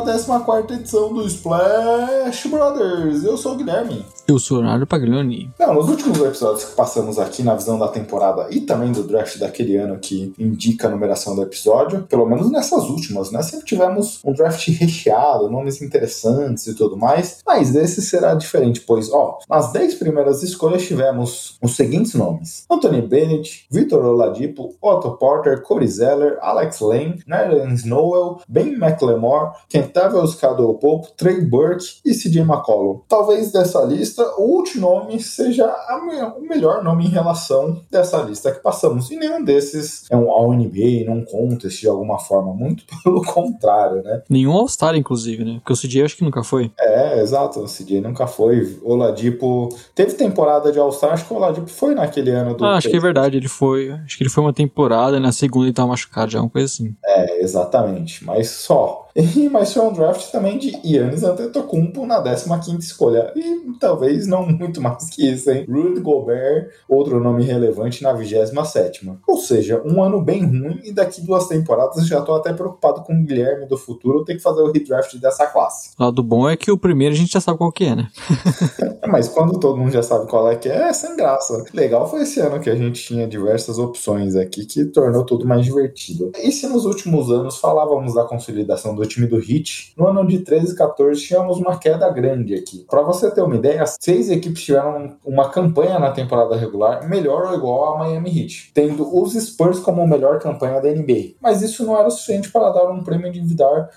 14 edição do Splash Brothers. Eu sou o Guilherme. Eu sou o Leonardo Paglioni. Não, nos últimos episódios que passamos aqui na visão da temporada e também do draft daquele ano que indica a numeração do episódio, pelo menos nessas últimas, né? Sempre tivemos um draft recheado, nomes interessantes e tudo mais, mas esse será diferente, pois, ó, nas 10 primeiras escolhas tivemos os seguintes nomes: Anthony Bennett, Victor Oladipo, Otto Porter, Corey Zeller, Alex Lane, Nerlens Noel, Ben McLemore, Kentavious Caldwell Pope, Trey Burke e CJ McCollum. Talvez dessa lista, o último nome seja o melhor nome em relação dessa lista que passamos. E nenhum desses é um All-NBA, não contest de alguma forma. Muito pelo contrário, né? Nenhum All-Star, inclusive, né? Porque o CJ acho que nunca foi. É, exato. O CJ nunca foi. O Oladipo teve temporada de All-Star, acho que o Oladipo foi naquele ano do. Ah, acho que é verdade, ele foi. Acho que ele foi uma temporada e na segunda ele tava machucado, já uma coisa assim. É, exatamente. Mas só. E, mas foi um draft também de Yannis Antetokounmpo na 15ª escolha. E talvez não muito mais que isso, hein? Rudy Gobert, outro nome relevante na 27ª. Ou seja, um ano bem ruim e daqui duas temporadas já tô até preocupado com o Guilherme do futuro ter que fazer o redraft dessa classe. O lado bom é que o primeiro a gente já sabe qual que é, né? mas quando todo mundo já sabe qual é que é, é sem graça. Legal foi esse ano que a gente tinha diversas opções aqui que tornou tudo mais divertido. E se nos últimos anos falávamos da consolidação do do time do Heat, no ano de 13 e 14 tínhamos uma queda grande aqui. Para você ter uma ideia, seis equipes tiveram uma campanha na temporada regular melhor ou igual a Miami Heat, tendo os Spurs como melhor campanha da NBA. Mas isso não era suficiente para dar um prêmio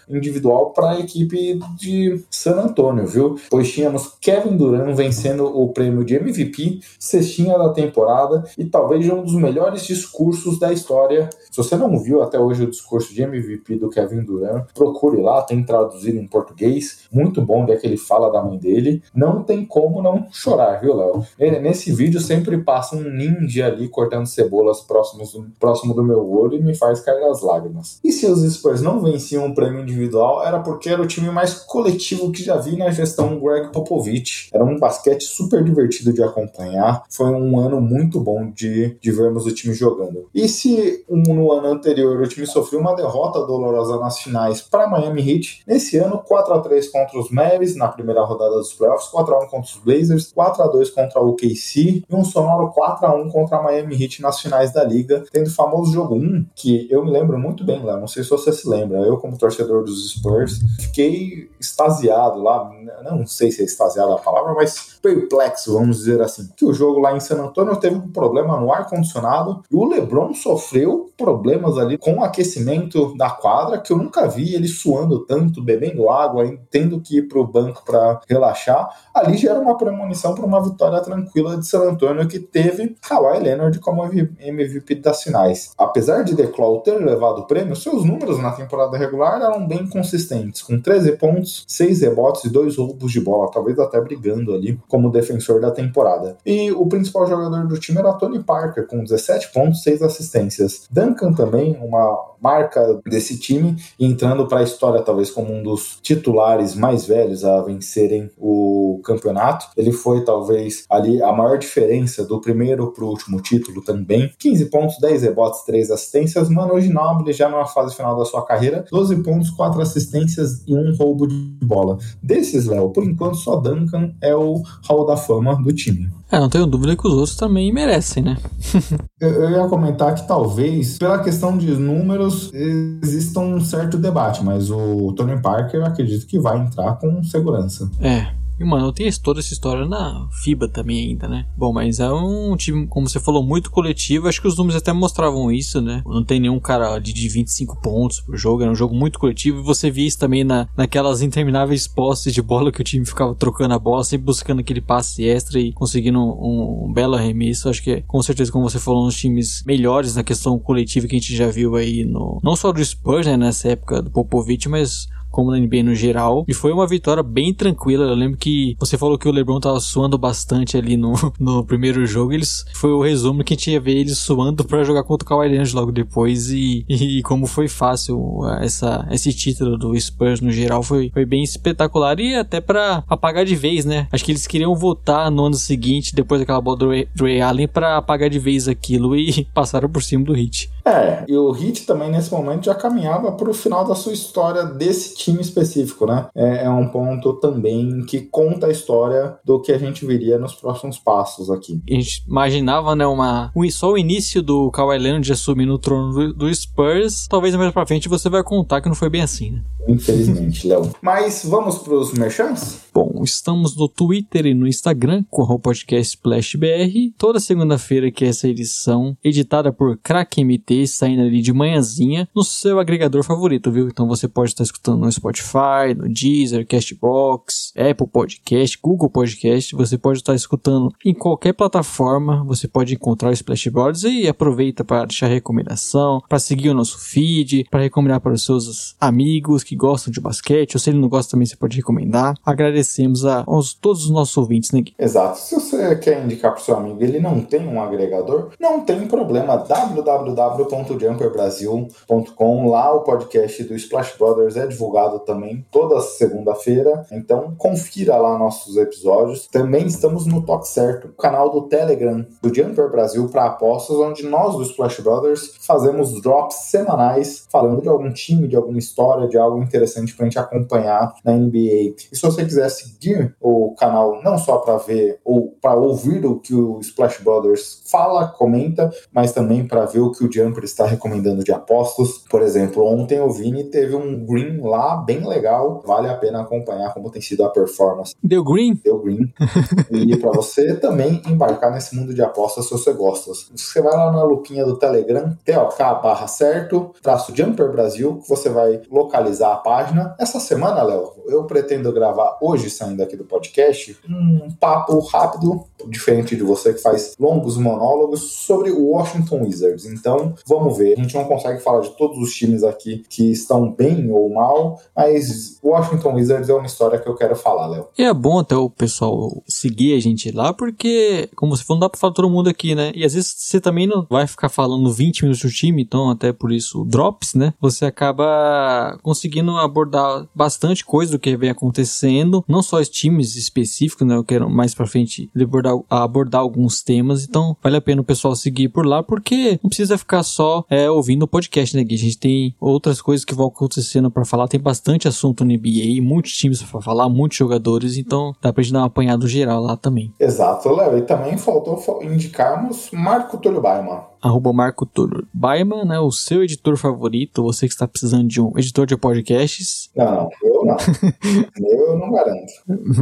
individual para a equipe de San Antonio, viu? Pois tínhamos Kevin Durant vencendo o prêmio de MVP, cestinha da temporada e talvez um dos melhores discursos da história. Se você não viu até hoje o discurso de MVP do Kevin Durant, procure lá, tem traduzido em português, muito bom, é que ele fala da mãe dele. Não tem como não chorar, viu, Léo? Nesse vídeo sempre passa um ninja ali cortando cebolas próximos, próximo do meu olho e me faz cair as lágrimas. E se os Spurs não venciam o prêmio individual, era porque era o time mais coletivo que já vi na gestão Greg Popovich. Era um basquete super divertido de acompanhar. Foi um ano muito bom de, de vermos o time jogando. E se um, no ano anterior o time sofreu uma derrota dolorosa nas finais para para Miami Heat. Nesse ano, 4 a 3 contra os Mavs na primeira rodada dos playoffs, 4 a 1 contra os Blazers, 4 a 2 contra o OKC e um sonoro 4 a 1 contra a Miami Heat nas finais da liga, tendo o famoso jogo 1, que eu me lembro muito bem lá, não sei se você se lembra, eu como torcedor dos Spurs, fiquei extasiado lá, não sei se é extasiado a palavra, mas perplexo, vamos dizer assim, que o jogo lá em San Antonio teve um problema no ar-condicionado e o LeBron sofreu problemas ali com o aquecimento da quadra que eu nunca vi ele suando tanto, bebendo água, tendo que ir para o banco para relaxar, ali já era uma premonição para uma vitória tranquila de San Antonio que teve Kawhi Leonard como MVP das finais. Apesar de The Claw ter levado o prêmio, seus números na temporada regular eram bem consistentes, com 13 pontos, 6 rebotes e 2 roubos de bola, talvez até brigando ali como defensor da temporada. E o principal jogador do time era Tony Parker, com 17 pontos, 6 assistências. Duncan também, uma marca desse time, entrando para a história talvez como um dos titulares mais velhos a vencerem o campeonato. Ele foi talvez ali a maior diferença do primeiro para o último título também. 15 pontos, 10 rebotes, 3 assistências. Mano Ginobili já numa fase final da sua carreira, 12 pontos, 4 assistências e um roubo de bola. Desses, Léo, por enquanto só Duncan é o hall da fama do time. É, não tenho dúvida que os outros também merecem, né? eu, eu, ia comentar que talvez, pela questão de números, exista um certo debate, mas o Tony Parker eu acredito que vai entrar com segurança. É, E, mano, tem toda essa história na FIBA também ainda, né? Bom, mas é um time, como você falou, muito coletivo. Acho que os números até mostravam isso, né? Não tem nenhum cara de, de 25 pontos por jogo. Era um jogo muito coletivo. E você via isso também na, naquelas intermináveis postes de bola que o time ficava trocando a bola, sempre buscando aquele passe extra e conseguindo um, um belo arremesso. Acho que, com certeza, como você falou, um dos times melhores na questão coletiva que a gente já viu aí no... Não só do Spurs, né? Nessa época do Popovich, mas como na NBA no geral. E foi uma vitória bem tranquila. Eu lembro que você falou que o LeBron tava suando bastante ali no, no primeiro jogo. Eles foi o resumo que a gente ia ver eles suando para jogar contra o Kawhi Leonard logo depois. E, e como foi fácil essa, esse título do Spurs no geral foi, foi bem espetacular. E até para apagar de vez, né? Acho que eles queriam votar no ano seguinte, depois daquela bola do do Ray Allen, para apagar de vez aquilo e passaram por cima do Hit. É, e o Hit também nesse momento já caminhava para o final da sua história desse time específico, né? É, é, um ponto também que conta a história do que a gente viria nos próximos passos aqui. A gente imaginava, né, uma, um, só o início do Kawhi Leonard assumindo o trono do, do Spurs. Talvez mais pra frente você vai contar que não foi bem assim, né? Infelizmente, Léo. Mas vamos pros merchants? Bom, estamos no Twitter e no Instagram com o podcast SplashBR. Toda segunda-feira que é essa edição, editada por Crack MT, saindo ali de manhãzinha no seu agregador favorito, viu? Então você pode estar escutando no Spotify, no Deezer, Castbox, Apple Podcast, Google Podcast. Você pode estar escutando em qualquer plataforma. Você pode encontrar o Splash Brothers e aproveita para deixar recomendação, para seguir o nosso feed, para recomendar para os seus amigos que gostam de basquete, ou se ele não gosta também você pode recomendar. Agradecemos a, aos, todos os nossos ouvintes, né? Exato. Se você quer indicar para seu amigo ele não tem um agregador, não tem problema. www.jumperbrasil.com Lá o podcast do Splash Brothers é divulgado também toda segunda-feira. Então confira lá nossos episódios. Também estamos no Toque Certo, canal do Telegram do Jumper Brasil para apostas, onde nós do Splash Brothers fazemos drops semanais falando de algum time, de alguma história, de algo interessante para a gente acompanhar na NBA. E se você quiser seguir o canal não só para ver ou para ouvir o que o Splash Brothers fala, comenta, mas também para ver o que o Jumper está recomendando de apostas. Por exemplo, ontem o Vini teve um green lá bem legal, vale a pena acompanhar como tem sido a performance. Deu green? Deu green. e para você também embarcar nesse mundo de apostas se você gosta. Você vai lá na lupinha do Telegram, TOK barra certo, traço Jumper Brasil, que você vai localizar a página. Essa semana, Léo, eu pretendo gravar hoje, saindo aqui do podcast, um papo rápido, diferente de você que faz longos monólogos, sobre o Washington Wizards. Então, vamos ver. A gente não consegue falar de todos os times aqui que estão bem ou mal, mas o Washington Wizards é uma história que eu quero falar, Léo. E é bom até o pessoal seguir a gente lá, porque, como você falou, não dá pra falar todo mundo aqui, né? E às vezes você também não vai ficar falando 20 minutos do time, então até por isso drops, né? Você acaba conseguindo abordar bastante coisa do que vem acontecendo, não só os times específicos, né? Eu quero mais pra frente abordar, abordar alguns temas, então vale a pena o pessoal seguir por lá, porque não precisa ficar só é, ouvindo o podcast, né? Gui? A gente tem outras coisas que vão acontecendo para falar, tem bastante assunto no NBA, muitos times para falar, muitos jogadores, então dá pra gente dar um apanhado geral lá também. Exato, Léo. E também faltou indicarmos Marco Túlio Baiman arroba Marco Túlio Baiman, né? O seu editor favorito, você que está precisando de um editor de podcasts. Não, eu não. eu, não garanto.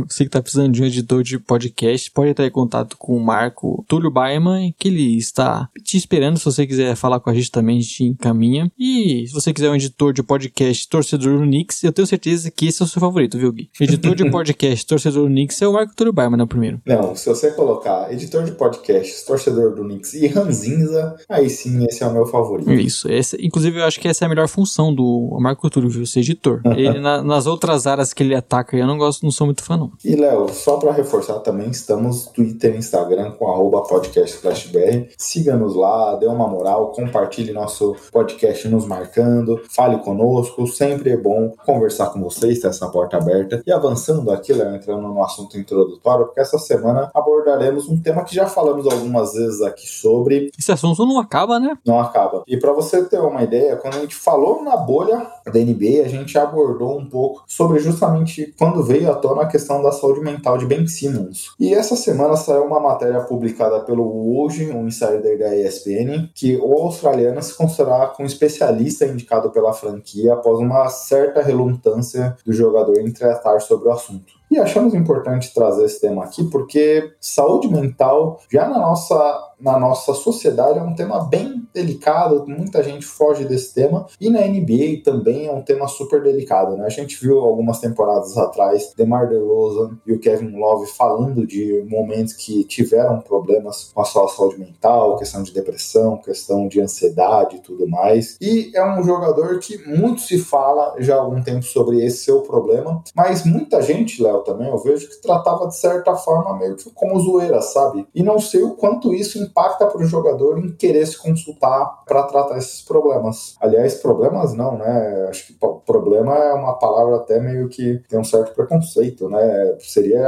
Você que está precisando de um editor de podcast, pode entrar em contato com o Marco Túlio Baiman, que ele está te esperando. Se você quiser falar com a gente também, a gente encaminha. E se você quiser um editor de podcast torcedor do Knicks, eu tenho certeza que esse é o seu favorito, viu, Gui? Editor de podcast torcedor do Knicks é o Marco Túlio Baiman, né, o primeiro. Não, se você colocar editor de podcast torcedor do Knicks e Ranzinza, aí sim esse é o meu favorito. Isso, esse, inclusive eu acho que essa é a melhor função do Marco Túlio, viu, ser editor. Ele, na, nas outras áreas que ele ataca, eu não gosto, não sou muito fã, não. E, Léo, só para reforçar também, estamos no Twitter e Instagram com arroba podcastflashbr. Siga-nos lá, dê uma moral, compartilhe nosso podcast nos marcando, fale conosco, sempre é bom conversar com vocês, ter essa porta aberta. E avançando aqui, Léo, entrando no assunto introdutório, porque essa semana abordaremos um tema que já falamos algumas vezes aqui sobre. Esse assunto não acaba, né? Não acaba. E para você ter uma ideia, quando a gente falou na bolha da NBA, a gente abordou um pouco sobre justamente quando veio à tona a questão da saúde mental de Ben Simmons. E essa semana saiu uma matéria publicada pelo Woj, um insider da ESPN, que o australiano se considerava um especialista indicado pela franquia após uma certa relutância do jogador em tratar sobre o assunto. E achamos importante trazer esse tema aqui porque saúde mental já na nossa na nossa sociedade é um tema bem delicado, muita gente foge desse tema, e na NBA também é um tema super delicado, né? A gente viu algumas temporadas atrás DeMar DeRozan e o Kevin Love falando de momentos que tiveram problemas com a sua saúde mental, questão de depressão, questão de ansiedade e tudo mais. E é um jogador que muito se fala já há algum tempo sobre esse seu problema, mas muita gente, Léo, também, eu vejo que tratava de certa forma meio que como zoeira, sabe? E não sei o quanto isso impacta para o jogador em querer se consultar para tratar esses problemas. Aliás, problemas não, né? Acho que problema é uma palavra até meio que tem um certo preconceito, né? Seria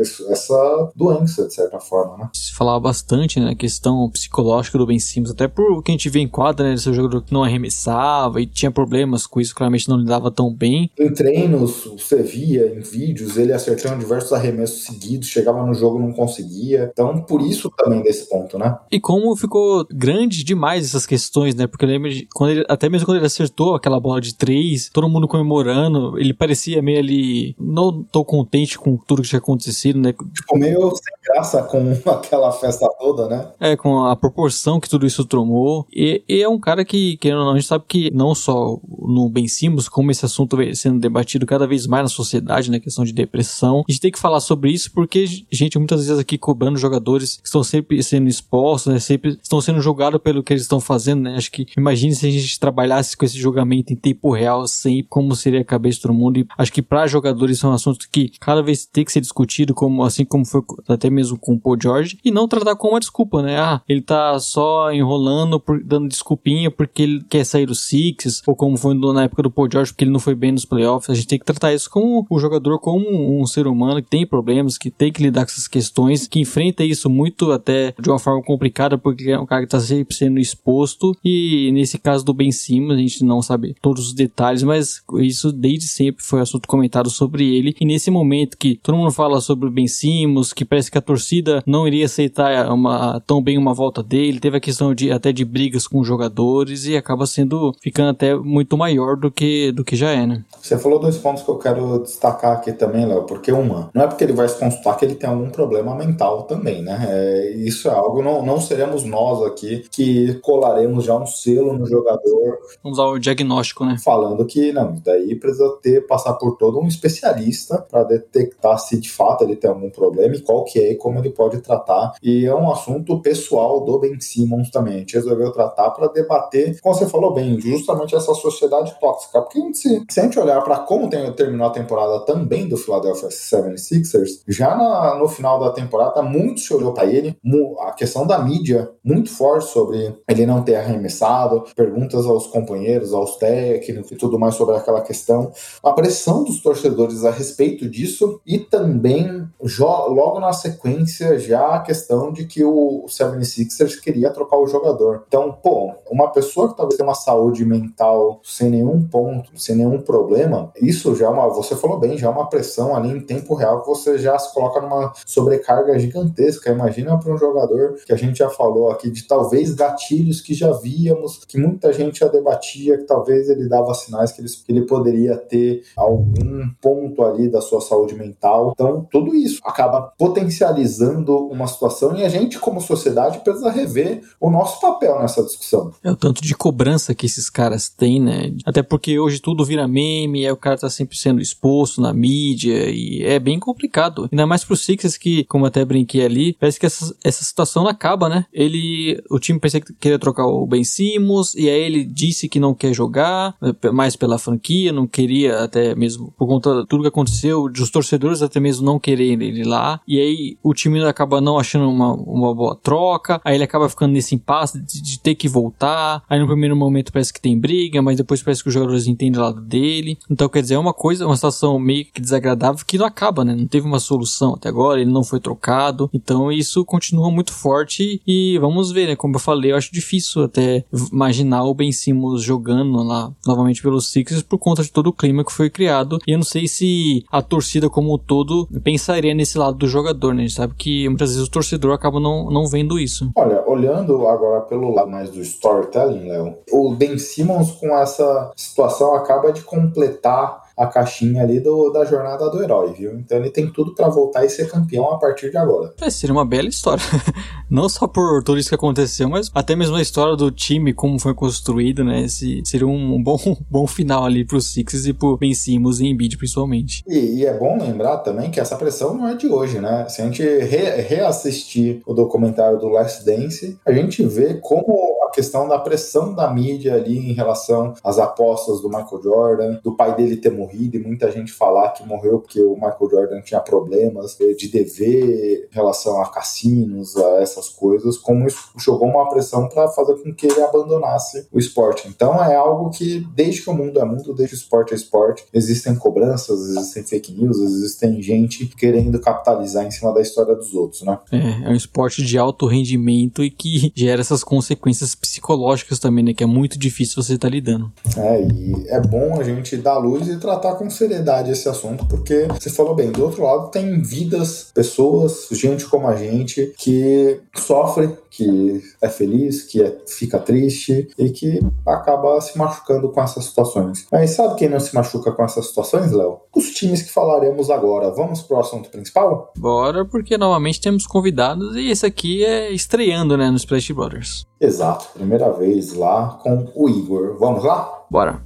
essa doença, de certa forma, né? Se falava bastante, né? A questão psicológica do Ben Simmons, até por que a gente vê em quadra, né? Esse jogador que não arremessava e tinha problemas com isso, claramente não lidava tão bem. Em treinos, você via em vídeos ele acertando diversos arremessos seguidos, chegava no jogo não conseguia. Então, por isso também desse ponto, né? E como ficou grande demais essas questões, né? Porque eu lembro de, quando ele, até mesmo quando ele acertou aquela bola de três, todo mundo comemorando, ele parecia meio ali, não tô contente com tudo que tinha acontecido, né? Tipo, meio sem graça com aquela festa toda, né? É, com a proporção que tudo isso tomou. E, e é um cara que, que a gente sabe que não só no Ben Simmons, como esse assunto vem sendo debatido cada vez mais na sociedade, né? Questão de depressão. A gente tem que falar sobre isso porque, gente, muitas vezes aqui cobrando jogadores que estão sempre sendo expostos, né? Sempre estão sendo julgados pelo que eles estão fazendo, né? Acho que imagine se a gente trabalhasse com esse julgamento em tempo real, sempre, como seria a cabeça de todo mundo. E acho que para jogadores são assuntos que cada vez tem que ser discutido, como assim como foi até mesmo com o Paul George, e não tratar como uma desculpa, né? Ah, ele tá só enrolando, por, dando desculpinha porque ele quer sair dos Sixers, ou como foi na época do Paul George, porque ele não foi bem nos playoffs. A gente tem que tratar isso como o jogador, como um ser humano que tem problemas, que tem que lidar com essas questões, que enfrenta isso muito até de uma forma complicada, porque é um cara que tá sempre sendo exposto. E nesse caso do Ben Simmons, a gente não sabe todos os detalhes, mas isso desde sempre foi assunto comentado sobre ele. E nesse momento que todo mundo fala sobre o Ben Simmons, que parece que a torcida não iria aceitar uma, tão bem uma volta dele, teve a questão de até de brigas com jogadores e acaba sendo ficando até muito maior do que do que já é, né? Você falou dois pontos que eu quero destacar aqui também, Léo, porque uma, não é porque ele vai se consultar que ele tem algum problema mental também, né? É, isso é algo, não, não seremos nós aqui que colaremos já um selo no jogador. Vamos usar o diagnóstico, né? Falando que, não, daí precisa ter, passar por todo um especialista para detectar se de fato ele tem algum problema e qual que é e como ele pode tratar. E é um assunto pessoal do Ben Simmons também. A gente resolveu tratar para debater, como você falou bem, justamente essa sociedade tóxica. Porque a gente, se a gente olhar para como tem, terminou a temporada também do Philadelphia 76ers, já na, no final da temporada, muito se olhou para ele, a questão da mídia muito forte sobre ele não ter arremessado, perguntas aos companheiros, aos técnicos e tudo mais sobre aquela questão, a pressão dos torcedores a respeito disso e também logo na sequência já a questão de que o 76ers queria trocar o jogador. Então, pô, uma pessoa que talvez tenha uma saúde mental sem nenhum ponto, sem nenhum problema, isso já é uma, você falou bem, já é uma pressão ali em tempo real que você já se coloca numa sobrecarga gigantesca. Imagina para um jogador que a gente já falou aqui de talvez gatilhos que já víamos, que muita gente já debatia, que talvez ele dava sinais que ele, que ele poderia ter algum ponto ali da sua saúde mental. Então, tudo isso acaba potencializando uma situação e a gente, como sociedade, precisa rever o nosso papel nessa discussão. É o tanto de cobrança que esses caras têm, né? Até porque hoje tudo vira meme, aí o cara tá sempre sendo exposto na mídia e é bem complicado. Ainda mais pro Sixers que, como até brinquei ali, parece que essa, essa situação acaba, né? Ele, o time pensei que queria trocar o Ben Simmons e aí ele disse que não quer jogar eh, mais pela franquia, não queria até mesmo por conta de tudo que aconteceu, dos torcedores até mesmo não quererem ele lá. E aí o time acaba não achando uma, uma boa troca, aí ele acaba ficando nesse impasse de, de ter que voltar. Aí no primeiro momento parece que tem briga, mas depois parece que os jogadores entendem o lado dele. Então quer dizer, é uma coisa, uma situação meio que desagradável que não acaba, né? Não teve uma solução até agora, ele não foi trocado. Então isso continua muito forte e vamos ver, né? Como eu falei, eu acho difícil até imaginar o Ben Simmons jogando lá novamente pelos Sixers por conta de todo o clima que foi criado. E eu não sei se a torcida como um todo pensaria nesse lado do jogador, né? A gente sabe que muitas vezes o torcedor acaba não, não vendo isso. Olha, olhando agora pelo lado mais do storytelling, Léo, o Ben Simmons com essa situação acaba de completar a caixinha ali do, da jornada do herói, viu? Então ele tem tudo para voltar e ser campeão a partir de agora. É, seria uma bela história. Não só por tudo isso que aconteceu, mas até mesmo a história do time, como foi construído, né? Esse seria um bom, bom final ali pro Sixers e pro Ben Simmons e Embiid principalmente. E, e, é bom lembrar também que essa pressão não é de hoje, né? Se a gente re, reassistir o documentário do Last Dance, a gente vê como questão da pressão da mídia ali em relação às apostas do Michael Jordan, do pai dele ter morrido e muita gente falar que morreu porque o Michael Jordan tinha problemas de dever em relação a cassinos, a essas coisas, como isso jogou uma pressão para fazer com que ele abandonasse o esporte. Então é algo que desde que o mundo é mundo, desde o esporte é esporte, existem cobranças, existem fake news, existem gente querendo capitalizar em cima da história dos outros, né? É, é um esporte de alto rendimento e que gera essas consequências psicológicas também, né? Que é muito difícil você estar tá lidando. É, e é bom a gente dar luz e tratar com seriedade esse assunto, porque você falou bem, do outro lado tem vidas, pessoas, gente como a gente, que sofre, que é feliz, que é, fica triste e que acaba se machucando com essas situações. Mas sabe quem não se machuca com essas situações, Léo? Os times que falaremos agora. Vamos pro assunto principal? Bora, porque novamente temos convidados e esse aqui é estreando, né, no Splash Brothers. Exato, primeira vez lá com o Igor. Vamos lá? Bora.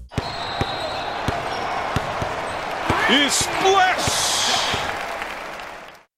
Splash!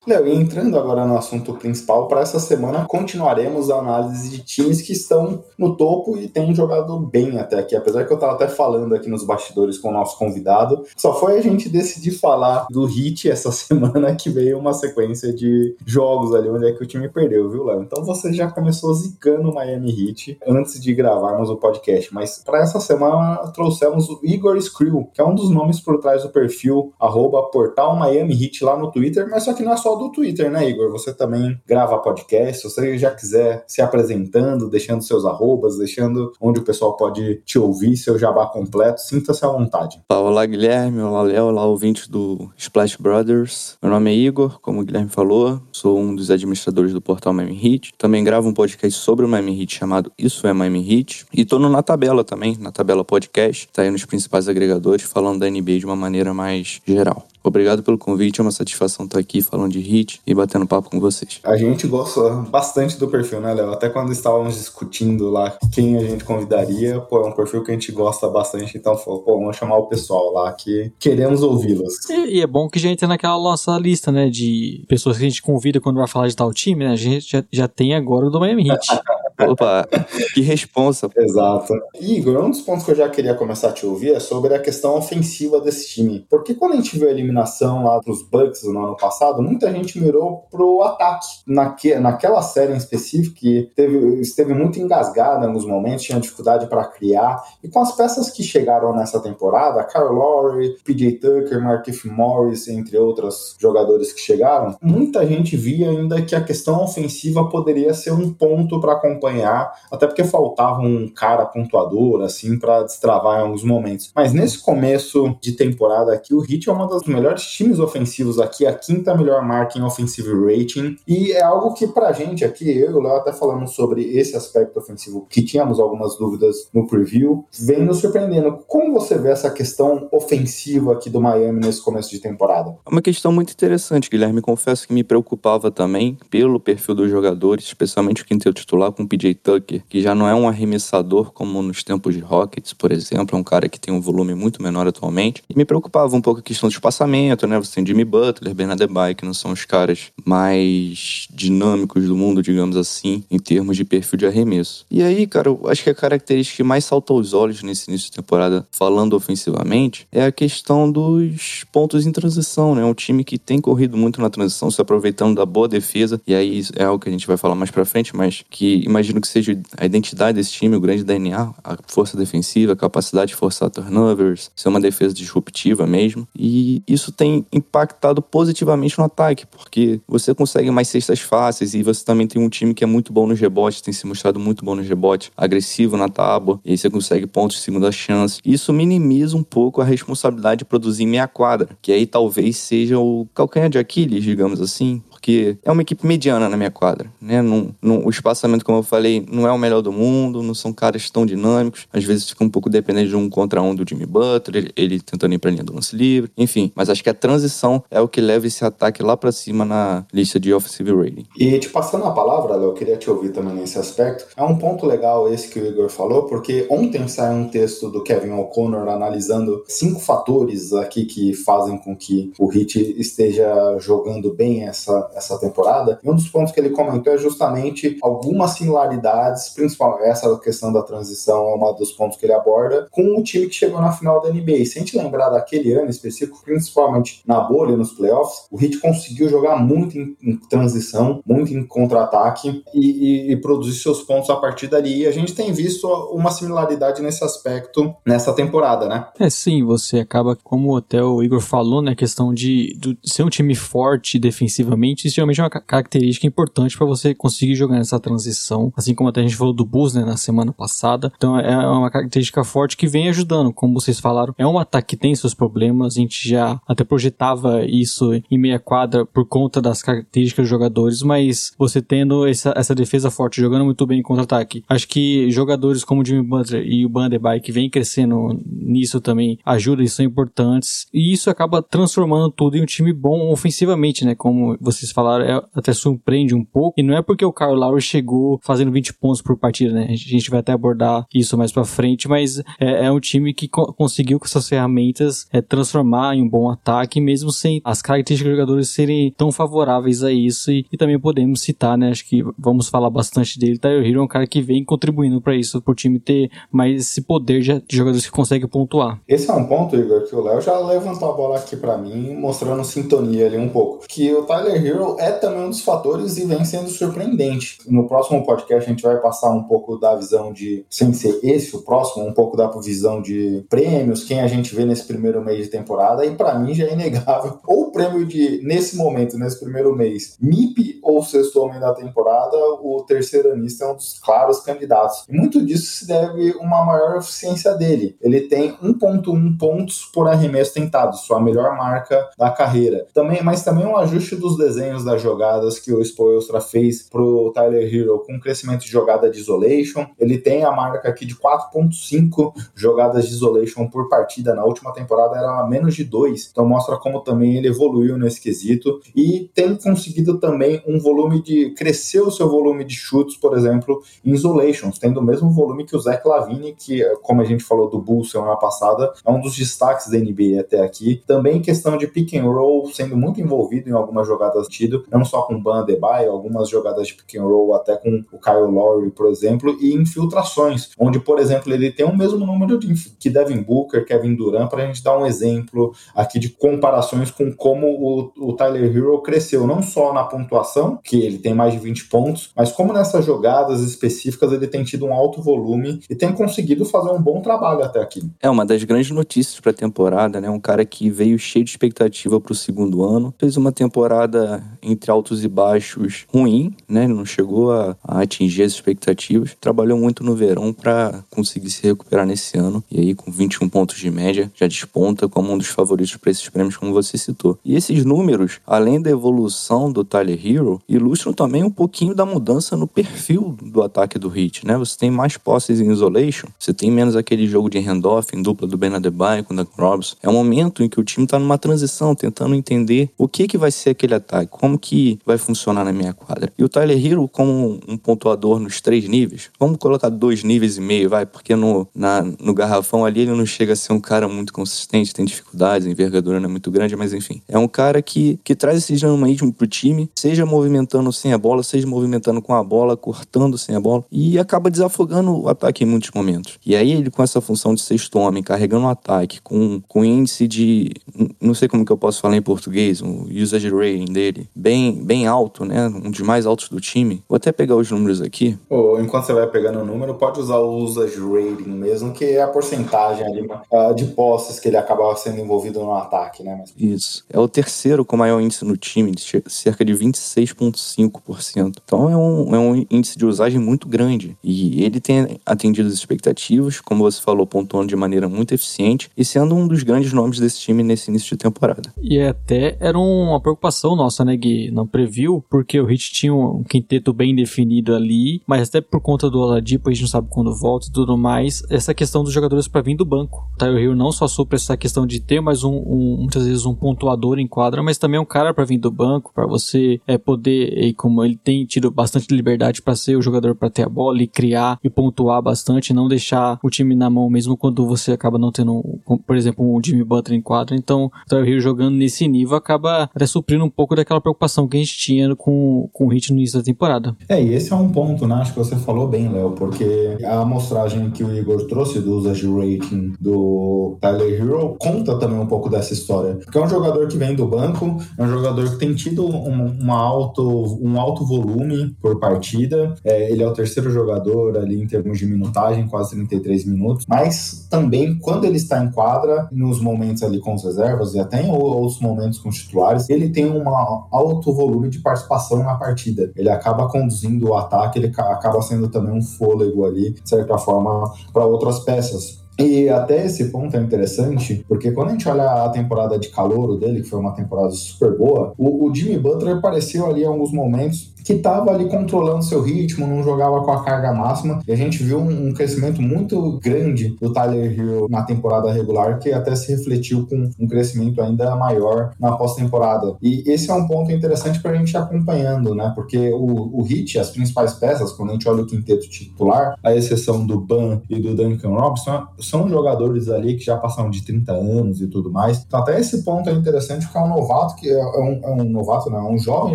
Léo, e entrando agora no assunto principal, para essa semana continuaremos a análise de times que estão no topo e têm jogado bem até aqui. Apesar que eu estava até falando aqui nos bastidores com o nosso convidado, só foi a gente decidir falar do Hit essa semana que veio uma sequência de jogos ali onde é que o time perdeu, viu, Léo? Então você já começou zicando o Miami Heat antes de gravarmos o podcast, mas para essa semana trouxemos o Igor Screw, que é um dos nomes por trás do perfil arroba portal Miami Heat lá no Twitter, mas só que não é só do Twitter, né, Igor? Você também grava podcast. Se você já quiser se apresentando, deixando seus arrobas, deixando onde o pessoal pode te ouvir, seu jabá completo, sinta-se à vontade. Olá, Guilherme. Olá, Léo. Olá, ouvinte do Splash Brothers. Meu nome é Igor, como o Guilherme falou. Sou um dos administradores do portal Miami Heat. Também gravo um podcast sobre o Miami Heat chamado Isso é Miami Heat. E tô no Na Tabela também, na Tabela Podcast. Tá aí nos principais agregadores, falando da NBA de uma maneira mais geral. Obrigado pelo convite, é uma satisfação estar aqui falando de hit e batendo papo com vocês. A gente gosta bastante do perfil, né, Léo? Até quando estávamos discutindo lá quem a gente convidaria, pô, é um perfil que a gente gosta bastante, então falou, pô, vamos chamar o pessoal lá que queremos ouvi-los. E, e, é bom que a gente tem naquela nossa lista, né, de pessoas que a gente convida quando vai falar de tal time, né? A gente já, já tem agora o do Miami Heat. Opa, que responsa. Exato. Igor, um dos pontos que eu já queria começar a te ouvir é sobre a questão ofensiva desse time. Porque quando a gente viu a eliminação lá dos Bucks no ano passado, muita gente mirou pro ataque. Naque, naquela série em específico, que teve, esteve muito engasgada em alguns momentos, tinha dificuldade para criar. E com as peças que chegaram nessa temporada, Kyle Lowry, PJ Tucker, Markif Morris, entre outros jogadores que chegaram, muita gente via ainda que a questão ofensiva poderia ser um ponto para acompanhar até porque faltava um cara pontuador, assim, para destravar em alguns momentos. Mas nesse começo de temporada aqui, o Heat é uma dos melhores times ofensivos aqui, a quinta melhor marca em offensive rating, e é algo que pra gente aqui, eu e o Léo até falamos sobre esse aspecto ofensivo, que tínhamos algumas dúvidas no preview, vem nos surpreendendo. Como você vê essa questão ofensiva aqui do Miami nesse começo de temporada? É uma questão muito interessante, Guilherme. Confesso que me preocupava também pelo perfil dos jogadores, especialmente o quinteto titular com PJ Tucker, que já não é um arremessador como nos tempos de Rockets, por exemplo, é um cara que tem um volume muito menor atualmente. E me preocupava um pouco a questão do espaçamento, né? Você tem Jimmy Butler, Bernard Adebayo, que não são os caras mais dinâmicos do mundo, digamos assim, em termos de perfil de arremesso. E aí, cara, eu acho que a característica que mais saltou aos olhos nesse início de temporada, falando ofensivamente, é a questão dos pontos em transição, né? Um time que tem corrido muito na transição, se aproveitando da boa defesa, e aí é algo que a gente vai falar mais pra frente, mas que imagino que seja a identidade desse time, o grande DNA, a força defensiva, a capacidade de forçar turnovers, ser uma defesa disruptiva mesmo. E isso tem impactado positivamente no ataque, porque você consegue mais cestas fáceis e você também tem um time que é muito bom nos rebotes, tem se mostrado muito bom nos rebotes, agressivo na tábua, e aí você consegue pontos de segunda chance. Isso minimiza um pouco a responsabilidade de produzir meia quadra, que aí talvez seja o calcanhar de Aquiles, digamos assim, porque é uma equipe mediana na minha quadra, né? O espaçamento, como eu falei, não é o melhor do mundo, não são caras tão dinâmicos, às vezes fica um pouco dependente de um contra um do Jimmy Butler, ele, ele tentando ir pra linha do lance livre, enfim. Mas acho que a transição é o que leva esse ataque lá para cima na lista de offensive rating. E te passando a palavra, Léo, eu queria te ouvir também nesse aspecto. É um ponto legal esse que o Igor falou, porque ontem saiu um texto do Kevin O'Connor analisando cinco fatores aqui que fazem com que o Heat esteja jogando bem essa, essa temporada. E um dos pontos que ele comentou é justamente algumas similaridades, principalmente essa questão da transição é um dos pontos que ele aborda, com o time que chegou na final da NBA. Se a gente lembrar daquele ano específico, principalmente na bolha, nos playoffs, o Heat conseguiu jogar muito em, em transição, muito em contra-ataque e, e, e, produzir seus pontos a partir dali. E a gente tem visto uma similaridade nesse aspecto nessa temporada, né? É sim, você acaba, como até o Igor falou, né, questão de, de ser um time forte defensivamente, isso geralmente é uma característica importante para você conseguir jogar nessa transição, assim como até a gente falou do Bulls, né, na semana passada. Então é uma característica forte que vem ajudando, como vocês falaram. É um ataque que tem seus problemas, a gente já até projetava isso em meia quadra por conta das características dos jogadores, mas você tendo essa, essa defesa forte, jogando muito bem em contra-ataque, acho que jogadores como o Jimmy Butler e o Banderbay que vem crescendo nisso também ajudam e são importantes, e isso acaba transformando tudo em um time bom ofensivamente, né, como vocês falaram, é, até surpreende um pouco, e não é porque o Kyle Lowry chegou fazendo 20 pontos por partida, né, a gente vai até abordar isso mais pra frente, mas é, é um time que co conseguiu com essas ferramentas é, transformar em um bom ataque, mesmo sem as características dos jogadores serem tão favoráveis a isso. E, e também podemos citar, né? Acho que vamos falar bastante dele. Tyler Hero é um cara que vem contribuindo para isso, para o time ter mais esse poder de, de jogadores que conseguem pontuar. Esse é um ponto, Igor, que o Léo já levantou a bola aqui para mim, mostrando sintonia ali um pouco. Que o Tyler É também um dos fatores e vem sendo surpreendente. No próximo podcast a gente vai passar um pouco da visão de, sem ser esse o próximo, um pouco da visão de prêmios, quem a gente vê nesse primeiro mês de temporada, e para mim já é inegável. Ou o prêmio de, nesse momento, nesse primeiro mês, MIP ou sexto homem da temporada, o terceiro anista é um dos claros candidatos. E muito disso se deve uma maior eficiência dele. Ele tem 1.1 pontos por arremesso tentado, sua melhor marca da carreira. Também, mas também um ajuste dos desenhos das jogadas que o Spoelstra fez pro Tyler Hero com crescimento de jogada de isolation. Ele tem a marca aqui de 4.5 jogadas de isolation por partida. Na última temporada era menos de 2. Então mostra como também ele evoluiu nesse quesito e tem conseguido também um volume de crescer o seu volume de chutes, por exemplo, em isolations, tendo o mesmo volume que o Zach Lavine, que como a gente falou do Bulls semana passada, é um dos destaques da NBA até aqui. Também questão de pick and roll, sendo muito envolvido em algumas jogadas tido, não só com Ban Adebayo, algumas jogadas de pick and roll até com o Kyle Lowry, por exemplo, e infiltrações, onde, por exemplo, ele tem o mesmo número de que Devin Booker, Kevin Durant, para a gente dar um exemplo aqui de comparações com como o, o Tyler Hero cresceu, não só na pontuação, que ele tem mais de 20 pontos, mas como nessas jogadas específicas ele tem tido um alto volume e tem conseguido fazer um bom trabalho até aqui. É uma das grandes notícias para a temporada, né? Um cara que veio cheio de expectativa para o segundo ano, fez uma temporada entre altos e baixos ruim, né? Não chegou a, a atingir as expectativas. Trabalhou muito no verão para conseguir se recuperar nesse ano e aí com 21 pontos de média já desponta como um dos favoritos para esses prêmios, como você citou. E esses números, além da evolução do Tyler Hero, ilustram também um pouquinho da mudança no perfil do ataque do Heat, né? Você tem mais posses em isolation, você tem menos aquele jogo de handoff em dupla do Ben Adebayo com o Duncan Robinson. É um momento em que o time está numa transição, tentando entender o que que vai ser aquele ataque, como que vai funcionar na minha quadra. E o Tyler Hero como um pontuador nos três níveis, vamos colocar dois níveis e meio, vai, porque no, na, no garrafão ali ele não chega a ser um cara muito consistente, tem dificuldades, a envergadura não é muito grande, mas enfim. É um cara que, que traz esse dinamismo pro time, seja movimentando sem a bola, seja movimentando com a bola, cortando sem a bola, e acaba desafogando o ataque em muitos momentos. E aí ele com essa função de sexto homem, carregando o ataque, com, com índice de, não sei como que eu posso falar em português, o usage rating dele, bem, bem alto, né? Um dos mais altos do time. Vou até pegar os números aqui. Oh, enquanto você vai pegando o número, pode usar o usage rating mesmo, que é a porcentagem ali, uh, de posses que ele acaba sendo envolvido no ataque, né? Mas... Isso. É o terceiro com maior índice no time, cerca de 26 16,5%. Então é um, é um índice de usagem muito grande. E ele tem atendido as expectativas, como você falou, pontuando de maneira muito eficiente e sendo um dos grandes nomes desse time nesse início de temporada. E até era uma preocupação nossa, né, Gui? Não previu, porque o Hit tinha um quinteto bem definido ali, mas até por conta do Oladipo, a gente não sabe quando volta e tudo mais, essa questão dos jogadores para vir do banco. O Tyler Hill não só supra essa questão de ter mais um, um, muitas vezes um pontuador em quadra, mas também um cara para vir do banco, para você é, poder, como ele tem tido bastante liberdade para ser o jogador para ter a bola e criar e pontuar bastante, não deixar o time na mão mesmo quando você acaba não tendo, por exemplo, um Jimmy Butler em quadra. Então, o Tyler Hill jogando nesse nível acaba até suprindo um pouco daquela preocupação que a gente tinha com, com o Hit no início da temporada. É, e esse é um ponto, né? Acho que você falou bem, Léo, porque a amostragem que o Igor trouxe do usage rating do Tyler Hero conta também um pouco dessa história. Porque é um jogador que vem do banco, é um jogador que tem tido um, uma alto, um alto volume por partida. É, ele é o terceiro jogador ali em termos de minutagem, quase 33 minutos. Mas também, quando ele está em quadra, nos momentos ali com as reservas e até em outros momentos com os titulares, ele tem um alto volume de participação na partida. Ele acaba conduzindo o ataque, ele acaba sendo também um fôlego ali, de certa forma, para outras peças. E até esse ponto é interessante, porque quando a gente olha a temporada de calouro dele, que foi uma temporada super boa, o, o Jimmy Butler apareceu ali em alguns momentos que estava ali controlando seu ritmo, não jogava com a carga máxima. E a gente viu um, um crescimento muito grande do Tyler Hill na temporada regular, que até se refletiu com um crescimento ainda maior na pós-temporada. E esse é um ponto interessante para a gente ir acompanhando, né? Porque o, o Hit, as principais peças, quando a gente olha o quinteto titular, a exceção do Ban e do Duncan Robinson, são jogadores ali que já passaram de 30 anos e tudo mais. Então, até esse ponto é interessante porque é um novato que é um, é um novato, não, é um jovem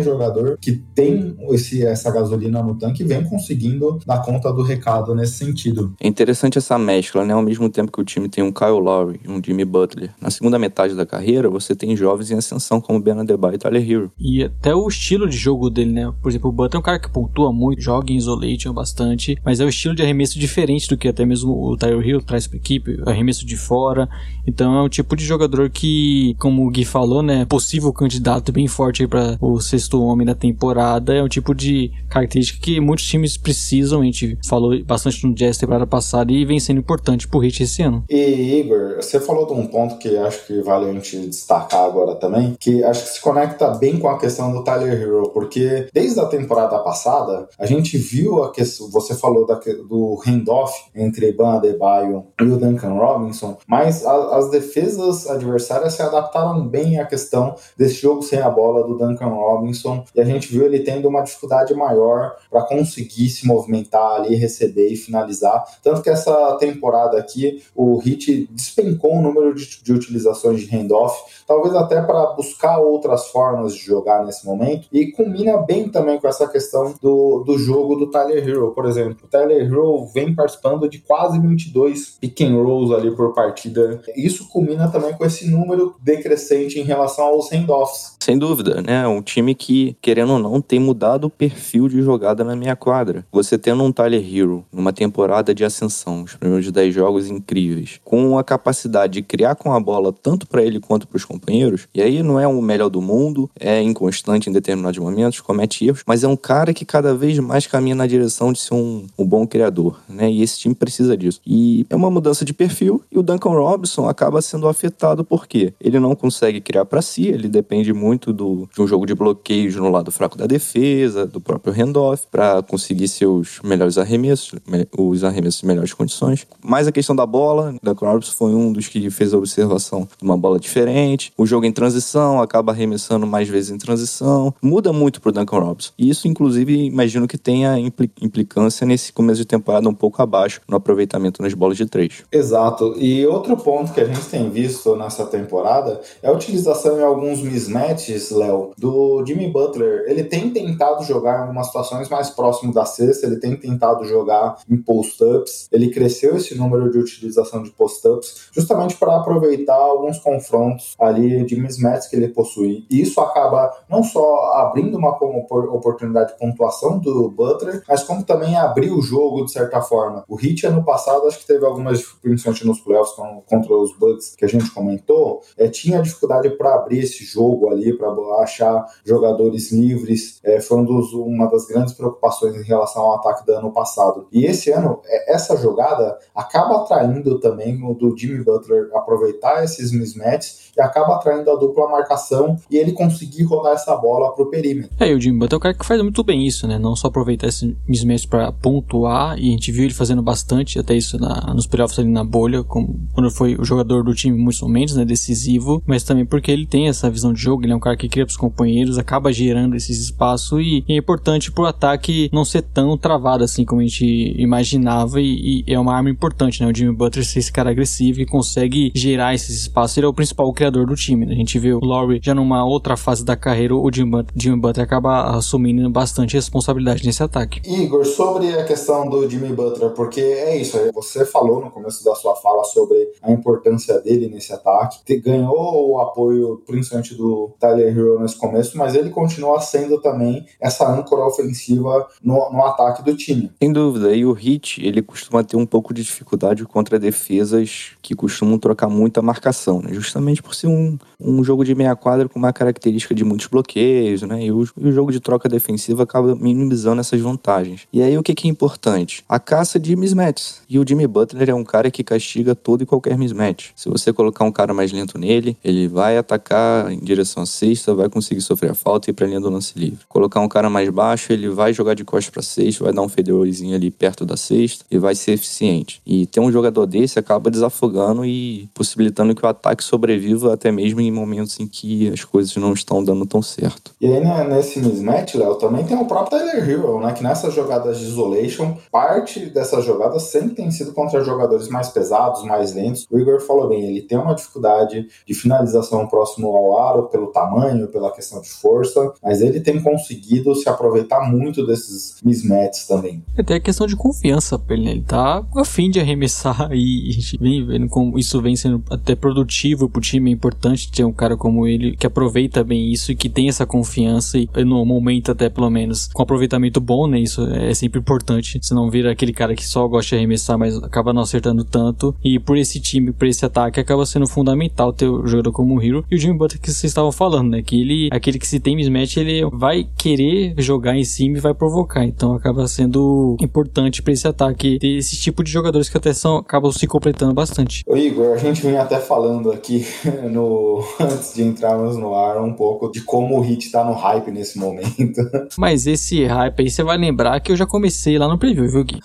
jogador que tem esse, essa gasolina no tanque vem conseguindo dar conta do recado nesse sentido. É interessante essa mescla, né? Ao mesmo tempo que o time tem um Kyle Lowry e um Jimmy Butler. Na segunda metade da carreira, você tem jovens em ascensão como Ben Adebayo e Tyler Hero. E até o estilo de jogo dele, né? Por exemplo, o Butler é um cara que pontua muito, joga em isolation bastante, mas é o estilo de arremesso diferente do que até mesmo o Tyler Hero traz pra equipe, arremesso de fora. Então é um tipo de jogador que, como o Gui falou, né? Possível candidato bem forte pra o sexto homem da temporada. É um tipo de característica que muitos times precisam. A gente falou bastante no Jazz temporada passada e vem sendo importante pro Hit esse ano. E Igor, você falou de um ponto que acho que vale a gente destacar agora também, que acho que se conecta bem com a questão do Tyler Hero, porque desde a temporada passada a gente viu a questão, você falou da, do handoff entre Ban Adebayo e o Duncan Robinson, mas a, as defesas adversárias se adaptaram bem à questão desse jogo sem a bola do Duncan Robinson e a gente viu ele tendo uma dificuldade maior para conseguir se movimentar ali, receber e finalizar. Tanto que essa temporada aqui, o Hit despencou o número de, de utilizações de handoff, talvez até para buscar outras formas de jogar nesse momento, e combina bem também com essa questão do, do jogo do Tyler Hero, por exemplo. O Tyler Hero vem participando de quase 22 pick and rolls ali por partida. Isso combina também com esse número decrescente em relação aos handoffs. Sem dúvida, né? Um time que, querendo ou não, tem mudado o perfil de jogada na minha quadra. Você tendo um Tyler Hero numa temporada de ascensão, os primeiros 10 jogos incríveis, com a capacidade de criar com a bola tanto para ele quanto para os companheiros, e aí não é o melhor do mundo, é inconstante em determinados momentos, comete erros, mas é um cara que cada vez mais caminha na direção de ser um, um bom criador, né? E esse time precisa disso. E é uma mudança de perfil, e o Duncan Robinson acaba sendo afetado porque ele não consegue criar para si, ele depende muito do, de um jogo de bloqueios no lado fraco da defesa, do próprio handoff, para conseguir seus melhores arremessos, os arremessos em melhores condições. Mas a questão da bola, da Robinson foi um dos que fez a observação de uma bola diferente. O jogo em transição, acaba arremessando mais vezes em transição. Muda muito pro Duncan Robinson. E isso, inclusive, imagino que tenha implicância nesse começo de temporada um pouco abaixo no aproveitamento nas bolas de três. Exato. E outro ponto que a gente tem visto nessa temporada é a utilização em alguns mismatches, Léo, do Jimmy Butler. Ele tem tentado jogar em algumas situações mais próximo da cesta, ele tem tentado jogar em post-ups, ele cresceu esse número de utilização de post-ups justamente para aproveitar alguns confrontos ali de mismatches que ele possui. E isso acaba não só abrindo uma oportunidade de pontuação do Butler, mas como também abrir o jogo de certa forma. O Heat ano passado acho que teve algumas principalmente nos playoffs contra os Bucks que a gente comentou, é, tinha dificuldade para abrir esse jogo ali, para achar jogadores livres. É, foi um dos, uma das grandes preocupações em relação ao ataque do ano passado. E esse ano, é, essa jogada acaba atraindo também o do Jimmy Butler aproveitar esses mismatches e acaba atraindo a dupla marcação e ele conseguir rodar essa bola pro perímetro. É, e o Jimmy Butler é um cara que faz muito bem isso, né? Não só aproveitar esses mismatches para pontuar, e a gente viu ele fazendo bastante até isso na, nos playoffs ali na bolha, como, quando foi o jogador do time muitos momentos, né? Decisivo, mas também porque ele tem essa visão de jogo, ele é um cara que cria pros companheiros, acaba gerando esses espaços e, e é importante pro ataque não ser tão travado assim como a gente imaginava e, e, é uma arma importante, né? O Jimmy Butler ser esse cara agressivo que consegue gerar esses espaços, ele é o principal criador do time, né? A gente vê o Laurie já numa outra fase da carreira, o Jimmy, Jimmy Butler acaba assumindo bastante responsabilidade nesse ataque. Igor, sobre a questão do Jimmy Butler, porque é isso, você falou no começo da sua fala sobre a importância dele nesse ataque, ganhou o apoio principalmente do Tyler Hero nesse começo, mas ele continua sendo também essa âncora ofensiva no, no ataque do time. Sem dúvida, e o Hit, ele costuma ter um pouco de dificuldade contra defesas que costumam trocar muita marcação, né? justamente por ser um, um jogo de meia quadra com uma característica de muitos bloqueios, né? e o, e o jogo de troca defensiva acaba minimizando essas vantagens. E aí o que, que é importante? A caça de mismatches. E o Jimmy Butler é um cara que castiga todo e qualquer mismatch. Se você colocar um cara mais lento nele, ele vai atacar em direção à cesta, vai conseguir sofrer a falta e ir pra linha do lance livre. Colocar um cara mais baixo, ele vai jogar de costas pra cesta, vai dar um fadeawayzinho ali perto da cesta e vai ser eficiente. E ter um jogador desse acaba desafogando e possibilitando que o ataque sobreviva até mesmo em momentos em que as coisas não estão dando tão certo. E aí né, nesse mismatch, Léo, também tem o próprio Tyler Hero, né? Que nessas jogadas de isolation, parte dessas jogadas sempre tem sido contra jogadores mais pesados, mais lentos. O Igor falou bem, ele tem uma dificuldade de finalização próximo ao aro pelo tamanho, pela questão de força, mas ele tem conseguido se aproveitar muito desses mismatches também. Até a questão de confiança ele, né? Ele tá afim de arremessar e vem vendo como isso vem sendo até produtivo pro time. É importante ter um cara como ele que aproveita bem isso e que tem essa confiança e no momento até pelo menos com aproveitamento bom, né? Isso é sempre importante. Se não vira aquele cara que só gosta de arremessar, mas acaba não acertando tanto. E por esse time, por esse ataque, acaba sendo fundamental ter o jogador como o Hero. E o Jimmy Butler que vocês estavam falando, né? Que ele, aquele que se tem mismatch, ele vai querer jogar em cima e vai provocar. Então acaba sendo importante para esse ataque ter esse tipo de jogadores que até são, acabam se completando bastante. Ô Igor, a gente vinha até falando aqui no antes de entrarmos no ar um pouco de como o Hit tá no hype nesse momento. Mas esse hype aí você vai lembrar que eu já comecei lá no preview, viu, Gui?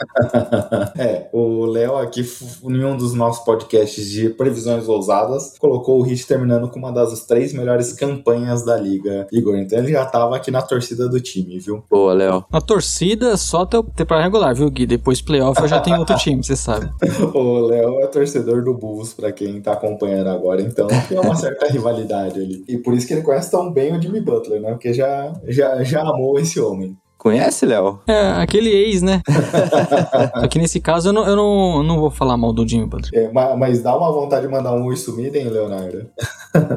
é, o Léo aqui, em um dos nossos podcasts de previsões ousadas, colocou o Hit terminando com uma das três melhores campanhas da liga. Igor, então ele já tava aqui na torcida do time, viu? Boa, Léo. Na torcida só até o temporada regular, viu, Gui? Depois playoff eu já tenho outro time, você sabe. o Léo é torcedor do Bulls, pra quem tá acompanhando agora, então tem uma certa rivalidade ali. E por isso que ele conhece tão bem o Jimmy Butler, né? Porque já, já, já amou esse homem. Conhece, Léo? É, aquele ex, né? Só que nesse caso eu não, eu não, não vou falar mal do Jimmy Butler. É, mas, mas, dá uma vontade de mandar um oi sumido, hein, Leonardo?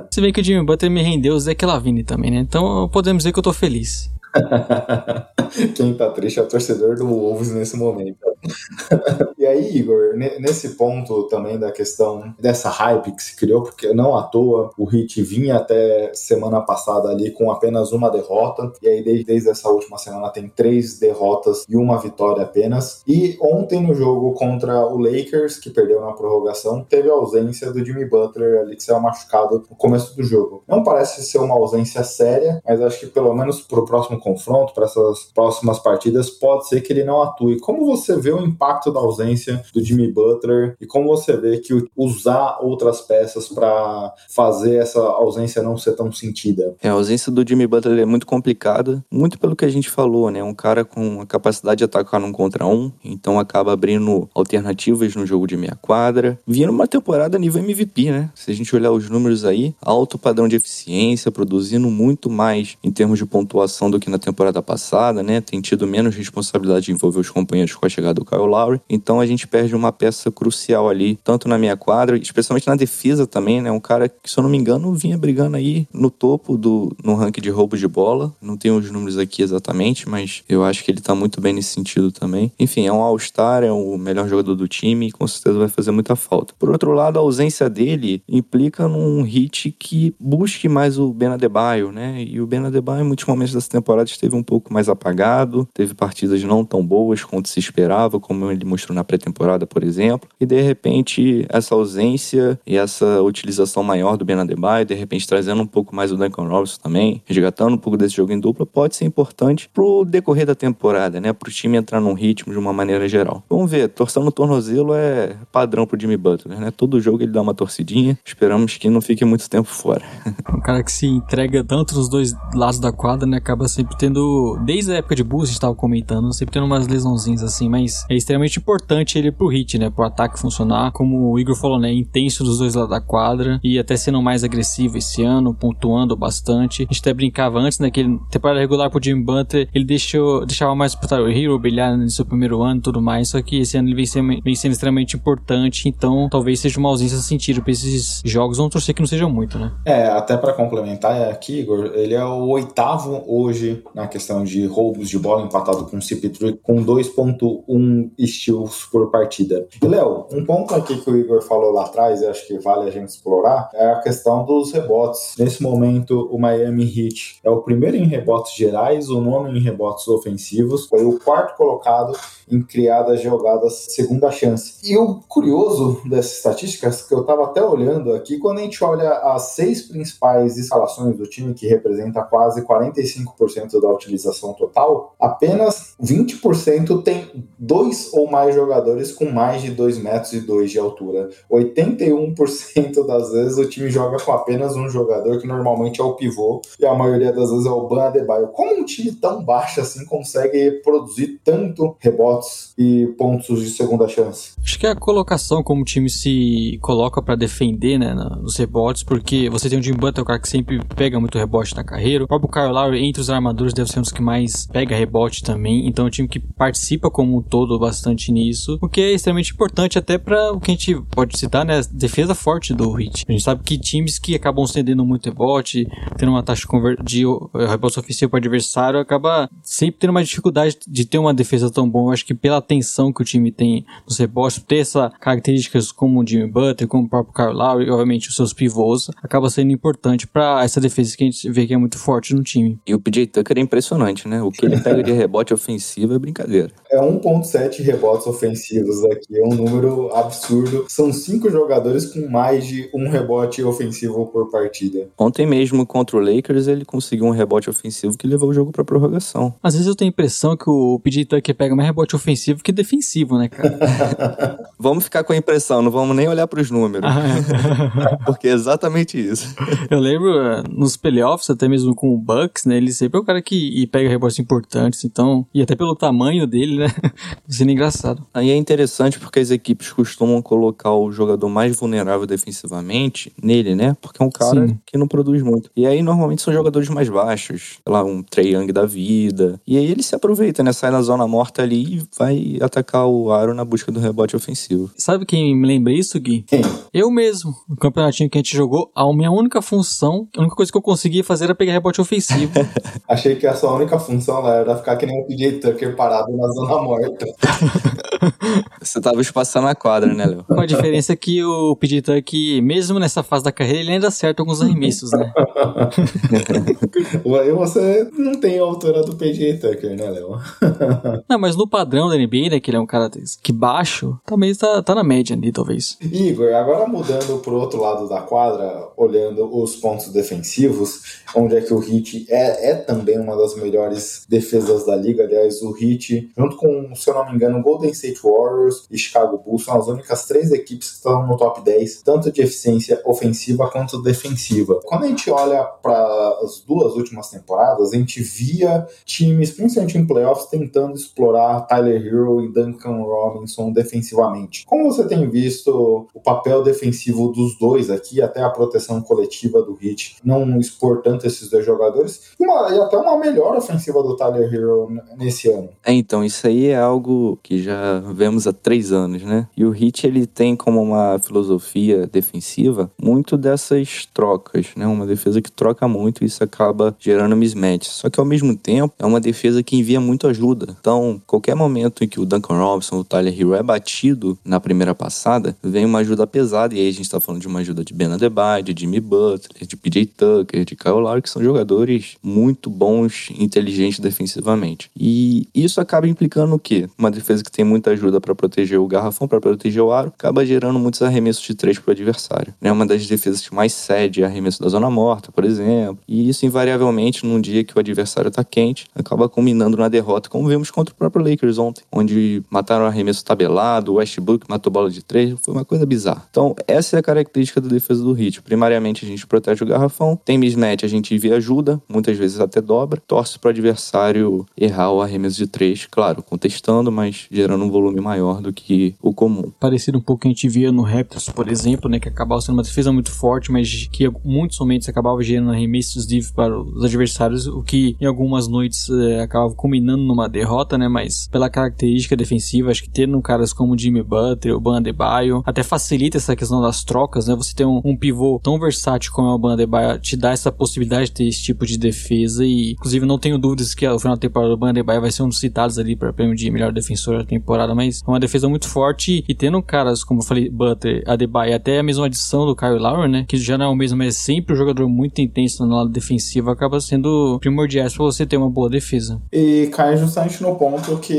Se bem que o Jimmy Butler me rendeu o Zeke Lavine também, né? Então podemos dizer que eu tô feliz. Quem tá triste é o torcedor do Wolves nesse momento. e aí, Igor, nesse ponto também da questão dessa hype que se criou, porque não à toa o Hit vinha até semana passada ali com apenas uma derrota, e aí desde, desde essa última semana tem três derrotas e uma vitória apenas. E ontem no jogo contra o Lakers, que perdeu na prorrogação, teve a ausência do Jimmy Butler ali que saiu machucado no começo do jogo. Não parece ser uma ausência séria, mas acho que pelo menos pro próximo confronto, para essas próximas partidas, pode ser que ele não atue. Como você vê o impacto da ausência do Jimmy Butler e como você vê que usar outras peças para fazer essa ausência não ser tão sentida? É, a ausência do Jimmy Butler é muito complicada, muito pelo que a gente falou, né? Um cara com a capacidade de atacar num contra um, então acaba abrindo alternativas no jogo de meia quadra. Vindo uma temporada nível MVP, né? Se a gente olhar os números aí, alto padrão de eficiência, produzindo muito mais em termos de pontuação do que na temporada passada, né? Tem tido menos responsabilidade de envolver os companheiros com a chegada do Kyle Lowry. Então a gente perde uma peça crucial ali, tanto na minha quadra, especialmente na defesa também, né? Um cara que, se eu não me engano, vinha brigando aí no topo do no ranking de roubo de bola. Não tenho os números aqui exatamente, mas eu acho que ele tá muito bem nesse sentido também. Enfim, é um All-Star, é o melhor jogador do time e com certeza vai fazer muita falta. Por outro lado, a ausência dele implica num hit que busque mais o Ben Adebayo, né? E o Ben Adebayo, em muitos momentos dessa temporada, esteve um pouco mais apagado, teve partidas não tão boas quanto se esperava, como ele mostrou na pré-temporada, por exemplo. E de repente, essa ausência e essa utilização maior do Ben Adebayo, de repente trazendo um pouco mais o Duncan Robinson também, resgatando um pouco desse jogo em dupla, pode ser importante pro decorrer da temporada, né? Pro time entrar num ritmo de uma maneira geral. Vamos ver, torção no tornozelo é padrão pro Jimmy Butler, né? Todo jogo ele dá uma torcidinha. Esperamos que não fique muito tempo fora. um cara que se entrega tanto nos dois lados da quadra, né? Acaba sempre tendo, desde a época de Bulls, a gente tava comentando, sempre tendo umas lesãozinhas assim, mas é extremamente importante ele pro hit, né? Pro ataque funcionar. Como o Igor falou, né? Intenso dos dois lados da quadra e até sendo mais agressivo esse ano, pontuando bastante. A gente até brincava antes, né? Que ele, temporada regular pro Jimmy Butler, ele deixou, deixava mais pro Tyler Hero brilhar no seu primeiro ano e tudo mais, só que esse ano ele vem sendo, vem sendo extremamente importante, então talvez seja uma ausência sentido pra esses jogos. Vamos torcer que não sejam muito, né? É, até para complementar aqui, Igor, ele é o oitavo hoje na questão de roubos de bola, empatado com o CP3, com 2.1 steals por partida. E, Léo, um ponto aqui que o Igor falou lá atrás, e acho que vale a gente explorar, é a questão dos rebotes. Nesse momento, o Miami Heat é o primeiro em rebotes gerais, o nono em rebotes ofensivos, foi o quarto colocado em criadas jogadas segunda chance. E o curioso dessas estatísticas, que eu estava até olhando aqui, quando a gente olha as seis principais escalações do time, que representa quase 45% da utilização total, apenas 20% tem dois ou mais jogadores com mais de 2 metros e 2 de altura. 81% das vezes o time joga com apenas um jogador, que normalmente é o pivô, e a maioria das vezes é o Ban Adebayo. Como um time tão baixo assim consegue produzir tanto e pontos de segunda chance? Acho que é a colocação como o time se coloca para defender, né, nos rebotes, porque você tem o Jim Butler, o cara que sempre pega muito rebote na carreira. O próprio Kyle Lowry, entre os armadores, deve ser um dos que mais pega rebote também. Então é um time que participa como um todo bastante nisso, o que é extremamente importante até para o que a gente pode citar, né, defesa forte do Heat. A gente sabe que times que acabam cedendo muito rebote, tendo uma taxa de rebote ofensivo para adversário, acaba sempre tendo uma dificuldade de ter uma defesa tão boa. Eu acho que pela atenção que o time tem nos rebotes, ter essas características como o Jimmy Butler, como o próprio Kyle Lowry, e obviamente os seus pivôs, acaba sendo importante para essa defesa que a gente vê que é muito forte no time. E o PJ Tucker é impressionante, né? O que ele pega de rebote ofensivo é brincadeira. É 1.7 rebotes ofensivos aqui, é um número absurdo. São cinco jogadores com mais de um rebote ofensivo por partida. Ontem mesmo contra o Lakers ele conseguiu um rebote ofensivo que levou o jogo para prorrogação. Às vezes eu tenho a impressão que o PJ Tucker pega mais rebote ofensivo que defensivo, né, cara? vamos ficar com a impressão, não vamos nem olhar para os números. Ah, é. Porque é exatamente isso. Eu lembro eh, nos playoffs, até mesmo com o Bucks, né? Ele sempre é o cara que pega rebotes importantes, então. E até pelo tamanho dele, né? Sendo engraçado. Aí é interessante porque as equipes costumam colocar o jogador mais vulnerável defensivamente nele, né? Porque é um cara Sim. que não produz muito. E aí normalmente são jogadores mais baixos, sei lá, um Trey Young da vida. E aí ele se aproveita, né? Sai na zona morta ali e vai atacar o aro na busca do rebote ofensivo. Sabe quem me lembra isso, Gui? Quem? Eu mesmo. No campeonatinho que a gente jogou, a minha única função, a única coisa que eu conseguia fazer era pegar rebote ofensivo. Achei que a sua única função era ficar que nem o PJ Tucker parado na zona morta. Você tava espaçando a quadra, né, Léo? Com a diferença que o PJ Tucker, mesmo nessa fase da carreira, ele ainda acerta alguns arremessos, né? e você não tem a altura do PJ Tucker, né, Léo? não, mas no padrão da NBA, né, que ele é um cara que baixo, também tá, tá na média ali, talvez. Igor, agora mudando pro outro lado da quadra, olhando os pontos defensivos, onde é que o Heat é, é também uma das melhores defesas da liga. Aliás, o Heat, junto com, se eu não me engano, Golden State Warriors, Warriors e Chicago Bulls são as únicas três equipes que estão no top 10, tanto de eficiência ofensiva quanto defensiva. Quando a gente olha para as duas últimas temporadas, a gente via times, principalmente em playoffs, tentando explorar Tyler Hero e Duncan Robinson defensivamente. Como você tem visto o papel defensivo dos dois aqui, até a proteção coletiva do Heat, não expor tanto esses dois jogadores, uma, e até uma melhor ofensiva do Tyler Hero nesse ano. É, então, isso aí é algo que já vemos há três anos, né? E o Heat, ele tem como uma filosofia defensiva muito dessas trocas, né? Uma defesa que troca muito e isso acaba gerando mismatch. Só que ao mesmo tempo, é uma defesa que envia muito ajuda. Então, qualquer momento em que o Duncan Robinson, o Tyler Hero é batido na primeira passada, vem uma ajuda pesada. E aí a gente tá falando de uma ajuda de Ben Adebayo, de Jimmy Butler, de PJ Tucker, de Kyle Lowry, que são jogadores muito bons, inteligentes defensivamente. E isso acaba implicando o quê? Uma defesa que tem muita ajuda para proteger o garrafão, para proteger o aro, acaba gerando muitos arremessos de três pro adversário. É uma das defesas que mais cede arremesso da zona morta, por exemplo. E isso invariavelmente num dia que o adversário tá quente, acaba culminando na derrota, como vimos contra o próprio Lakers ontem, onde mataram o arremesso tabelado, o Westbrook matou bola de três, foi uma coisa bizarra. Então, essa é a característica da defesa do Heat. Primariamente, a gente protege o garrafão, tem mismatch, a gente envia ajuda, muitas vezes até dobra, torce pro adversário errar o arremesso de três, claro, contestando, mas gerando um volume maior do que o comum. Parecido um pouco que a gente via no Raptors, por exemplo, né, que acabava sendo uma defesa muito forte, mas que muitos momentos acabava gerando arremessos livres para os adversários, o que em algumas noites é, acabava culminando numa derrota, né, mas pela característica defensiva, acho que tendo caras como Jimmy Butler, o Ban Adebayo, até facilita essa questão das trocas, né, você ter um, um pivô tão versátil como é o Ban Adebayo, te dá essa possibilidade de ter esse tipo de defesa e, inclusive, não tenho dúvidas que ao final da temporada o Ban Adebayo vai ser um dos citados ali para prêmio de melhor defensor da temporada, mas é uma defesa muito forte e tendo caras, como eu falei, Butler, Adebayo, até a mesma adição do Kyle Lowry, né, que já não é o mesmo, mas é sempre um jogador muito intenso no lado defensivo, acaba sendo primordial para você ter uma boa defesa. E cai justamente no ponto que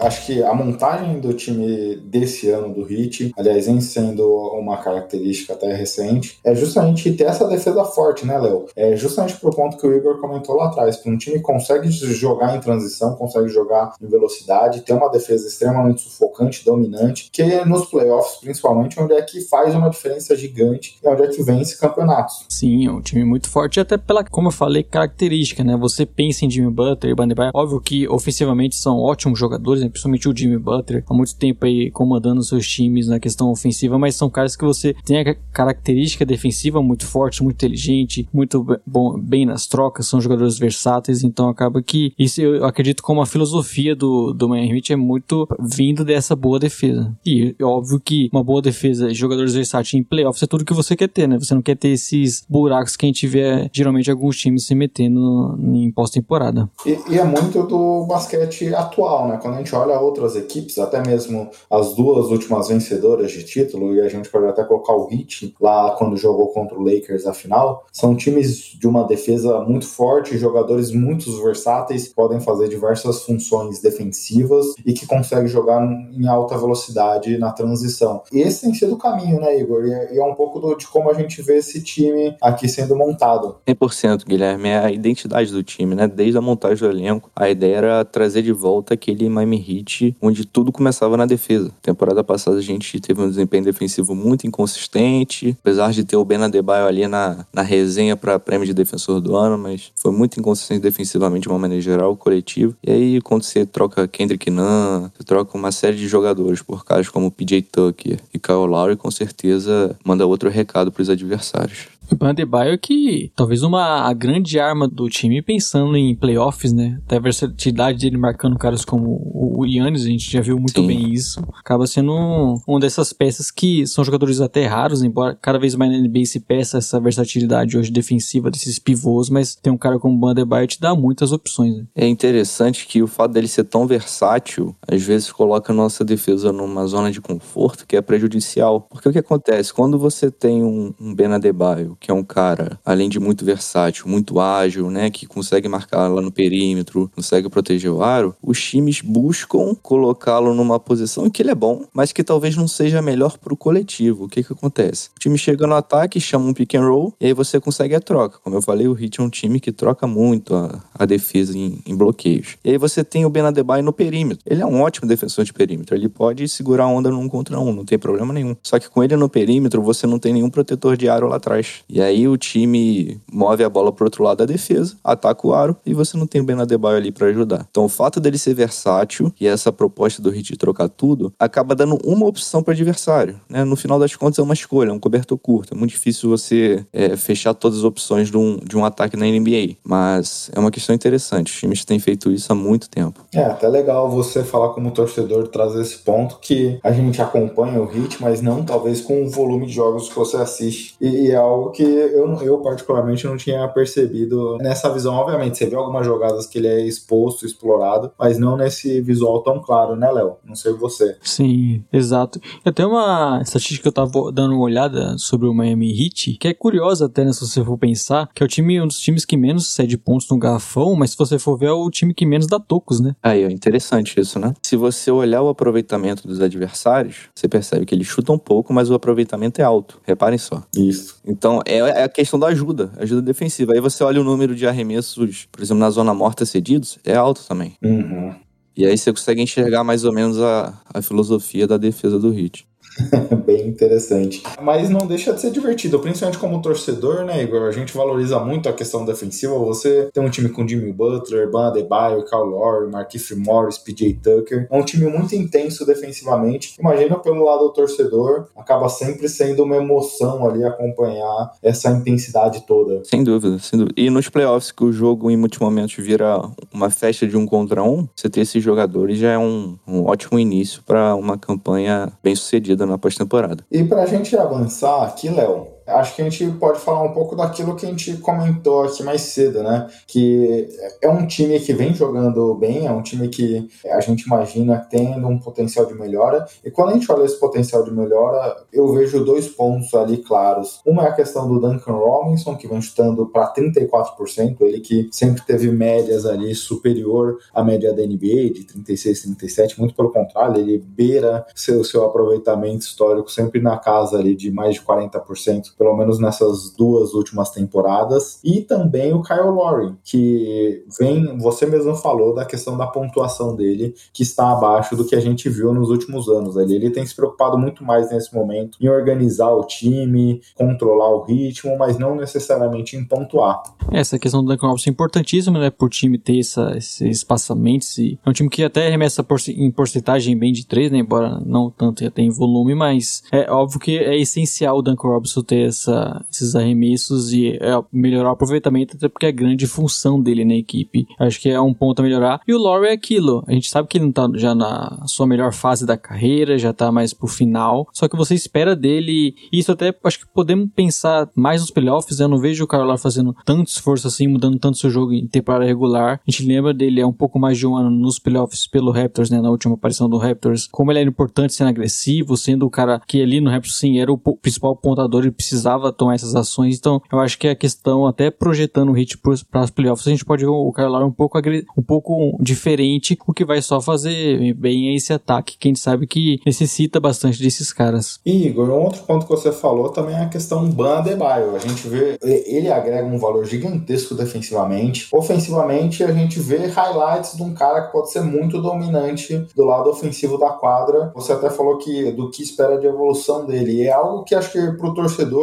acho que a montagem do time desse ano do Heat, aliás, em sendo uma característica até recente, é justamente ter essa defesa forte, né, Léo? É justamente pro ponto que o Igor comentou lá atrás, que um time consegue jogar em transição, consegue jogar em velocidade, ter uma defesa extremamente sufocante, dominante, que nos playoffs, principalmente, onde é que faz uma diferença gigante e onde é que vence campeonatos. Sim, é um time muito forte, até pela, como eu falei, característica, né? Você pensa em Jimmy Butler e Bandebaio, óbvio que ofensivamente são ótimos jogadores, né? principalmente o Jimmy Butler, há muito tempo aí comandando seus times na questão ofensiva, mas são caras que você tem a característica defensiva muito forte, muito inteligente, muito bom, bem nas trocas, são jogadores versáteis, então acaba que isso eu acredito como a filosofia do, do Miami Heat é muito vindo dessa boa defesa. E é óbvio que uma boa defesa, jogadores versáteis em playoffs é tudo que você quer ter, né? Você não quer ter esses buracos que a gente vê geralmente alguns times se metendo em pós-temporada. E, e, é muito do basquete atual, né? Quando a gente olha outras equipes, até mesmo as duas últimas vencedoras de título, e a gente pode até colocar o Heat lá quando jogou contra o Lakers na final, são times de uma defesa muito forte, jogadores muito versáteis, podem fazer diversas funções defensivas e que conseguem jogar em alta velocidade na transição. Esse tem sido o caminho, né, Igor? E é, e é um pouco do, de como a gente vê esse time aqui sendo montado. 100%, Guilherme, é a identidade do time, né? Desde a montagem do elenco, a ideia era trazer de volta aquele Miami Heat onde tudo começava na defesa. Temporada passada a gente teve um desempenho defensivo muito inconsistente, apesar de ter o Ben Adebayo ali na, na resenha para prêmio de defensor do ano, mas foi muito inconsistente defensivamente de uma maneira geral, coletivo. E aí quando você troca Kendrick Nunn, você troca uma série de jogadores por caras como PJ Tucker e Kyle Lowry, com certeza manda outro recado para os adversários. O Bandebaio que talvez uma a grande arma do time pensando em playoffs, né? Até a versatilidade dele marcando caras como o Yannis, a gente já viu muito Sim. bem isso. Acaba sendo um, uma dessas peças que são jogadores até raros, embora cada vez mais na NBA se peça essa versatilidade hoje defensiva desses pivôs, mas tem um cara como o Bandebaio te dá muitas opções. Né? É interessante que o fato dele ser tão versátil, às vezes coloca a nossa defesa numa zona de conforto que é prejudicial. Porque o que acontece? Quando você tem um, um Ben Adebayo que é um cara, além de muito versátil, muito ágil, né, que consegue marcar lá no perímetro, consegue proteger o aro, os times buscam colocá-lo numa posição que ele é bom, mas que talvez não seja melhor pro coletivo. O que que acontece? O time chega no ataque, chama um pick and roll, e aí você consegue a troca. Como eu falei, o Heat é um time que troca muito a, a defesa em, em, bloqueios. E aí você tem o Ben Adebayo no perímetro. Ele é um ótimo defensor de perímetro. Ele pode segurar a onda num contra um, não tem problema nenhum. Só que com ele no perímetro, você não tem nenhum protetor de aro lá atrás. E aí o time move a bola pro outro lado da defesa, ataca o aro e você não tem o Ben Adebayo ali para ajudar. Então o fato dele ser versátil e essa proposta do Heat de trocar tudo acaba dando uma opção para adversário. Né? No final das contas é uma escolha, é um cobertor curto. É muito difícil você é, fechar todas as opções de um, de um ataque na NBA. Mas é uma questão interessante. Os times têm feito isso há muito tempo. É, até legal você falar como torcedor, trazer esse ponto que a gente acompanha o Heat, mas não talvez com o volume de jogos que você assiste. E, e é algo que eu, eu particularmente não tinha percebido nessa visão. Obviamente, você vê algumas jogadas que ele é exposto, explorado, mas não nesse visual tão claro, né, Léo? Não sei você. Sim, exato. Até uma estatística que eu tava dando uma olhada sobre o Miami Heat, que é curiosa até, né, se você for pensar, que é o time, um dos times que menos cede pontos no garrafão, mas se você for ver, é o time que menos dá tocos, né? Aí, é interessante isso, né? Se você olhar o aproveitamento dos adversários, você percebe que eles chutam pouco, mas o aproveitamento é alto. Reparem só. Isso. Então, é, é a questão da ajuda, ajuda defensiva. Aí você olha o número de arremessos, por exemplo, na zona morta cedidos, é alto também. Uhum. E aí você consegue enxergar mais ou menos a, a filosofia da defesa do Heat. Bem interessante. Mas não deixa de ser divertido, principalmente como torcedor, né, Igor? A gente valoriza muito a questão defensiva. Você tem um time com Jimmy Butler, Ban Adebayo, Kyle Lowry, Marquise Morris, PJ Tucker. É um time muito intenso defensivamente. Imagina pelo lado do torcedor, acaba sempre sendo uma emoção ali acompanhar essa intensidade toda. Sem dúvida, sem dúvida. E nos playoffs, que o jogo em muitos momentos vira uma festa de um contra um, você ter esses jogadores já é um, um ótimo início para uma campanha bem sucedida na pós-temporada. E para a gente avançar aqui, Léo, acho que a gente pode falar um pouco daquilo que a gente comentou aqui mais cedo, né? Que é um time que vem jogando bem, é um time que a gente imagina tendo um potencial de melhora. E quando a gente olha esse potencial de melhora, eu vejo dois pontos ali claros. Uma é a questão do Duncan Robinson, que vem chutando para 34%, ele que sempre teve médias ali superior à média da NBA, de 36, 37, muito pelo contrário, ele beira seu, seu aproveitamento histórico sempre na casa ali de mais de 40% pelo menos nessas duas últimas temporadas, e também o Kyle Lowry, que vem, você mesmo falou da questão da pontuação dele, que está abaixo do que a gente viu nos últimos anos. Ele, ele tem se preocupado muito mais nesse momento em organizar o time, controlar o ritmo, mas não necessariamente em pontuar. Essa questão do Duncan Robinson é importantíssima, né, por time ter essa, esse espaçamento, esse, é um time que até arremessa em porcentagem bem de três, né, embora não tanto já tenha volume, mas é óbvio que é essencial o Duncan Robinson ter essa, esses arremessos e é, melhorar o aproveitamento, até porque é a grande função dele na equipe. Acho que é um ponto a melhorar. E o Laurie é aquilo. A gente sabe que ele não tá já na sua melhor fase da carreira, já tá mais pro final. Só que você espera dele. E isso até acho que podemos pensar mais nos playoffs. Eu não vejo o Carlos fazendo tanto esforço assim, mudando tanto seu jogo em temporada regular. A gente lembra dele há um pouco mais de um ano nos playoffs pelo Raptors, né? Na última aparição do Raptors. Como ele era importante sendo agressivo, sendo o cara que ali no Raptors sim era o principal pontador e precisava tomar essas ações. Então, eu acho que a questão, até projetando o hit para as playoffs, a gente pode ver o Kyle um pouco, um pouco diferente, o que vai só fazer bem esse ataque, que a gente sabe que necessita bastante desses caras. Igor, um outro ponto que você falou também é a questão Ban Adebayo. A gente vê, ele agrega um valor gigantesco defensivamente. Ofensivamente, a gente vê highlights de um cara que pode ser muito dominante do lado ofensivo da quadra. Você até falou que do que espera de evolução dele. É algo que acho que pro torcedor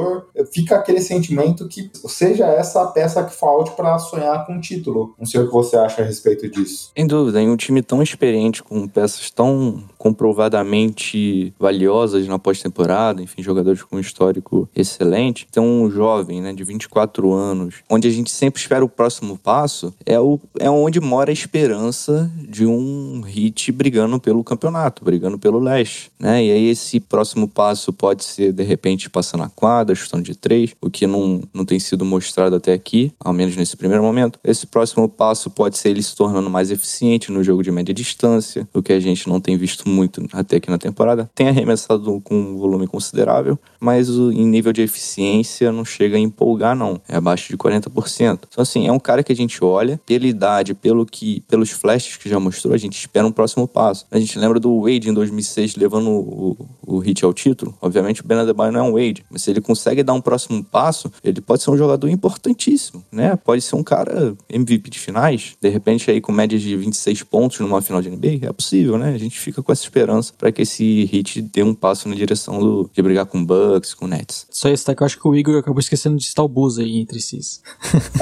fica aquele sentimento que seja essa a peça que falte para sonhar com o título. Não sei o que você acha a respeito disso. Sem dúvida, em um time tão experiente, com peças tão comprovadamente valiosas na pós-temporada, enfim, jogadores com um histórico excelente, então um jovem, né, de 24 anos, onde a gente sempre espera o próximo passo, é, o, é onde mora a esperança de um hit brigando pelo campeonato, brigando pelo leste, né? E aí esse próximo passo pode ser, de repente, passar na quadra, temporada, chutando de três, o que não, não tem sido mostrado até aqui, ao menos nesse primeiro momento. Esse próximo passo pode ser ele se tornando mais eficiente no jogo de média distância, o que a gente não tem visto muito até aqui na temporada. Tem arremessado com um volume considerável, mas em nível de eficiência não chega a empolgar, não. É abaixo de 40%. Então, assim, é um cara que a gente olha, pela idade, pelo que, pelos flashes que já mostrou, a gente espera um próximo passo. A gente lembra do Wade em 2006 levando o, o, o hit ao título. Obviamente, o Ben Adebayo não é um Wade, mas se ele consegue dar um próximo passo, ele pode ser um jogador importantíssimo, né? Pode ser um cara MVP de finais, de repente aí com médias de 26 pontos numa final de NBA, é possível, né? A gente fica com essa esperança para que esse hit dê um passo na direção do, de brigar com Bucks, com Nets. Só esse que eu acho que o Igor acabou esquecendo de citar o Buzz aí entre si.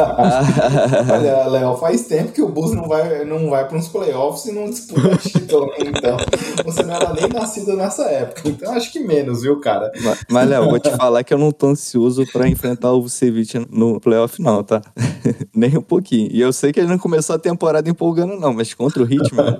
Olha, Léo, faz tempo que o Bulls não vai, não vai para uns playoffs e não disputa título, então você não era nem nascido nessa época, então acho que menos, viu, cara? Mas, mas Léo, vou te falar que eu não tô ansioso para enfrentar o Vucevic no playoff não, tá? nem um pouquinho. E eu sei que ele não começou a temporada empolgando não, mas contra o Heat, mano...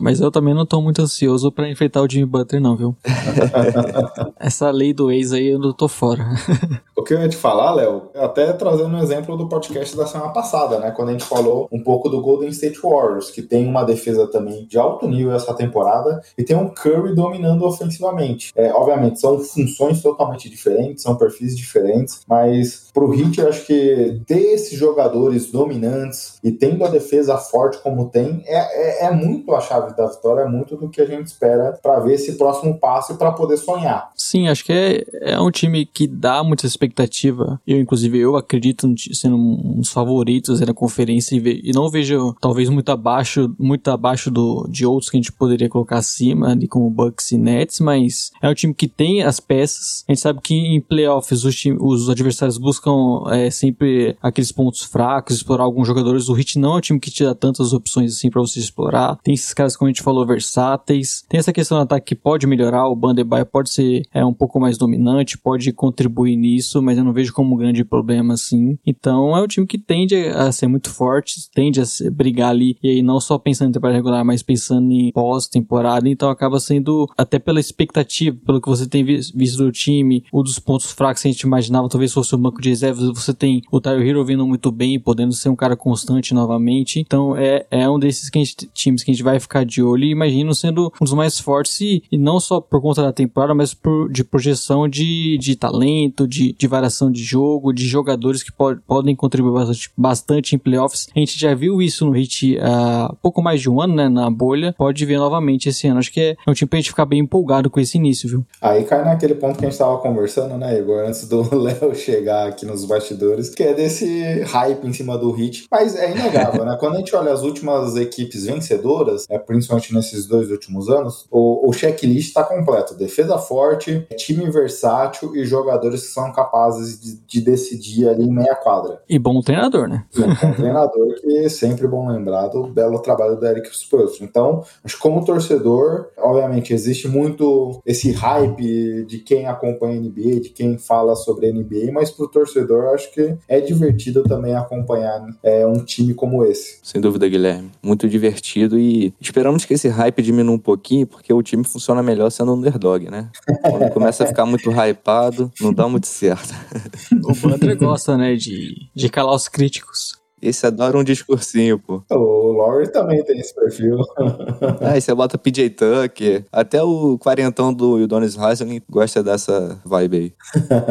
Mas eu também não tô muito ansioso para enfrentar o Jimmy Butler, não, viu? Essa lei do ex aí eu não tô fora. o que eu ia te falar, Léo, até trazendo um exemplo do podcast da semana passada, né? Quando a gente falou um pouco do Golden State Warriors, que tem uma defesa também de alto nível essa temporada, e tem um Curry dominando ofensivamente. É, obviamente, são funções totalmente diferentes, são perfis diferentes, mas pro Heat eu acho que ter esses jogadores dominantes e tendo a defesa forte como tem, é, é, é muito a chave da vitória, é muito do que a gente espera para ver esse próximo passo e para poder sonhar. Sim, acho que é, é um time que dá muita expectativa. Eu, inclusive, eu acredito sendo um dos favoritos na conferência e, ve, e, não vejo talvez muito abaixo, muito abaixo do, de outros que a gente poderia colocar acima, ali como Bucks e Nets, mas é um time que tem as peças. A gente sabe que em playoffs os, os adversários buscam é, sempre aqueles pontos fracos, explorar alguns jogadores. O Heat não é um time que te dá tantas opções assim para você explorar. Tem esses caras, como a gente falou, versáteis. Tem essa questão do ataque que pode melhorar. O Bandebaio pode ser é, um pouco mais dominante, pode contribuir nisso, mas eu não vejo como um grande problema assim. Então é um time que tende a ser muito forte, tende a ser, brigar ali, e aí não só pensando em temporada regular, mas pensando em pós-temporada. Então acaba sendo, até pela expectativa, pelo que você tem visto do time, um dos pontos fracos que a gente imaginava talvez fosse o banco de reservas. Você tem o Tyler Hero vindo muito bem, podendo ser um cara constante novamente. Então é, é um desses que gente, times que a gente vai ficar de olho e imagino sendo um dos mais fortes e, e não só por conta da temporada, mas por, de projeção de, de talento, de, de variação de jogo, de jogadores que pod, podem contribuir bastante, bastante em playoffs. A gente já viu isso no Hit há pouco mais de um ano, né, na bolha. Pode ver novamente esse ano. Acho que é, é um time pra gente ficar bem empolgado com esse início, viu? Aí cai naquele ponto que a gente tava conversando, né, Igor, antes do Léo chegar aqui nos bastidores, que é desse hype em cima do Hit. Mas é inegável, né? Quando a gente olha as últimas equipes vencedoras, é, principalmente nesses dois últimos anos, o, o checklist está completo. Defesa forte, time versátil e jogadores que são capazes de, de decidir ali em meia quadra. E bom treinador, né? E um bom treinador que é sempre bom lembrar do belo trabalho do Eric Spoelstra. Então, acho que como torcedor, obviamente existe muito esse hype de quem acompanha a NBA, de quem fala sobre a NBA, mas pro torcedor acho que é divertido também acompanhar é, um time como esse. Sem dúvida, Guilherme. Muito divertido e esperamos que esse hype diminua um pouquinho, porque o time funciona melhor sendo underdog, né? Quando começa a ficar muito hypado, não dá muito certo. o Butler gosta, né, de, de calar os críticos. Esse adora um discursinho, pô. O Laurie também tem esse perfil. ah, e você bota PJ Tucker. Até o quarentão do Udonis Haslem gosta dessa vibe aí.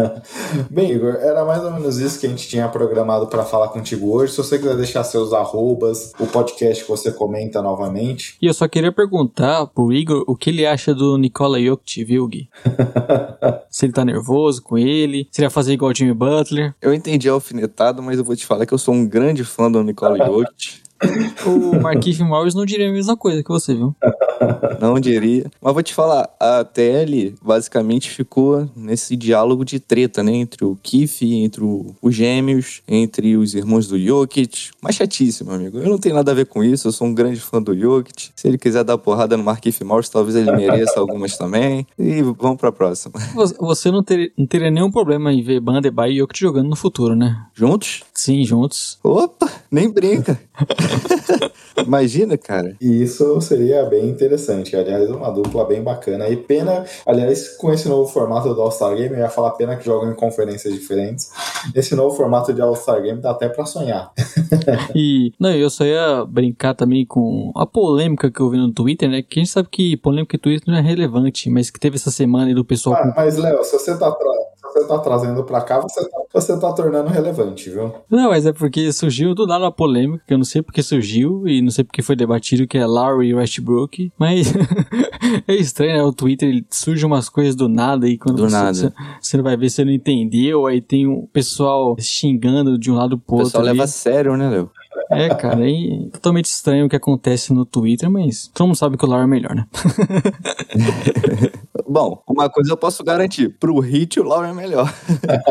Bem, Igor, era mais ou menos isso que a gente tinha programado para falar contigo hoje. Se você quiser deixar seus arrobas, o podcast que você comenta novamente. E eu só queria perguntar pro Igor o que ele acha do Nikola Jokic, viu, Gui? se ele tá nervoso com ele, se ele vai fazer igual o Jimmy Butler. Eu entendi alfinetado, mas eu vou te falar que eu sou um grande fã do Nikola Jokic. O Marquinhos Morris não diria a mesma coisa que você, viu? Não diria. Mas vou te falar, a TL basicamente ficou nesse diálogo de treta, né? Entre o Keith, entre o, os gêmeos, entre os irmãos do Jokic. Mas chatíssimo, amigo. Eu não tenho nada a ver com isso, eu sou um grande fã do Jokic. Se ele quiser dar porrada no Marquinhos Morris, talvez ele mereça algumas também. E vamos pra próxima. Você não, ter, não teria nenhum problema em ver Banda e Jokic jogando no futuro, né? Juntos? Sim, juntos. Opa, nem brinca. Imagina, cara. E isso seria bem interessante. Aliás, uma dupla bem bacana. E pena, aliás, com esse novo formato do All-Star Game, eu ia falar pena que jogam em conferências diferentes. Esse novo formato de All-Star Game dá até pra sonhar. E, não, eu só ia brincar também com a polêmica que eu vi no Twitter, né? Que a gente sabe que polêmica no Twitter não é relevante, mas que teve essa semana aí do pessoal Ah, com mas, Léo, se você tá, se você tá trazendo pra cá, você tá, você tá tornando relevante, viu? Não, mas é porque surgiu do nada uma polêmica, que eu não sei porque surgiu e não sei porque foi debatido, que é Larry Westbrook, mas é estranho, né? O Twitter ele surge umas coisas do nada e quando Do você, nada. você, não vai ver, você não entendeu, aí tem o pessoal xingando de um lado pro O outro. pessoal ali. leva a sério, né, Léo? É, cara, é totalmente estranho o que acontece no Twitter, mas todo mundo sabe que o Larry é melhor, né? Bom, uma coisa eu posso garantir: pro Hit o Lauro é melhor.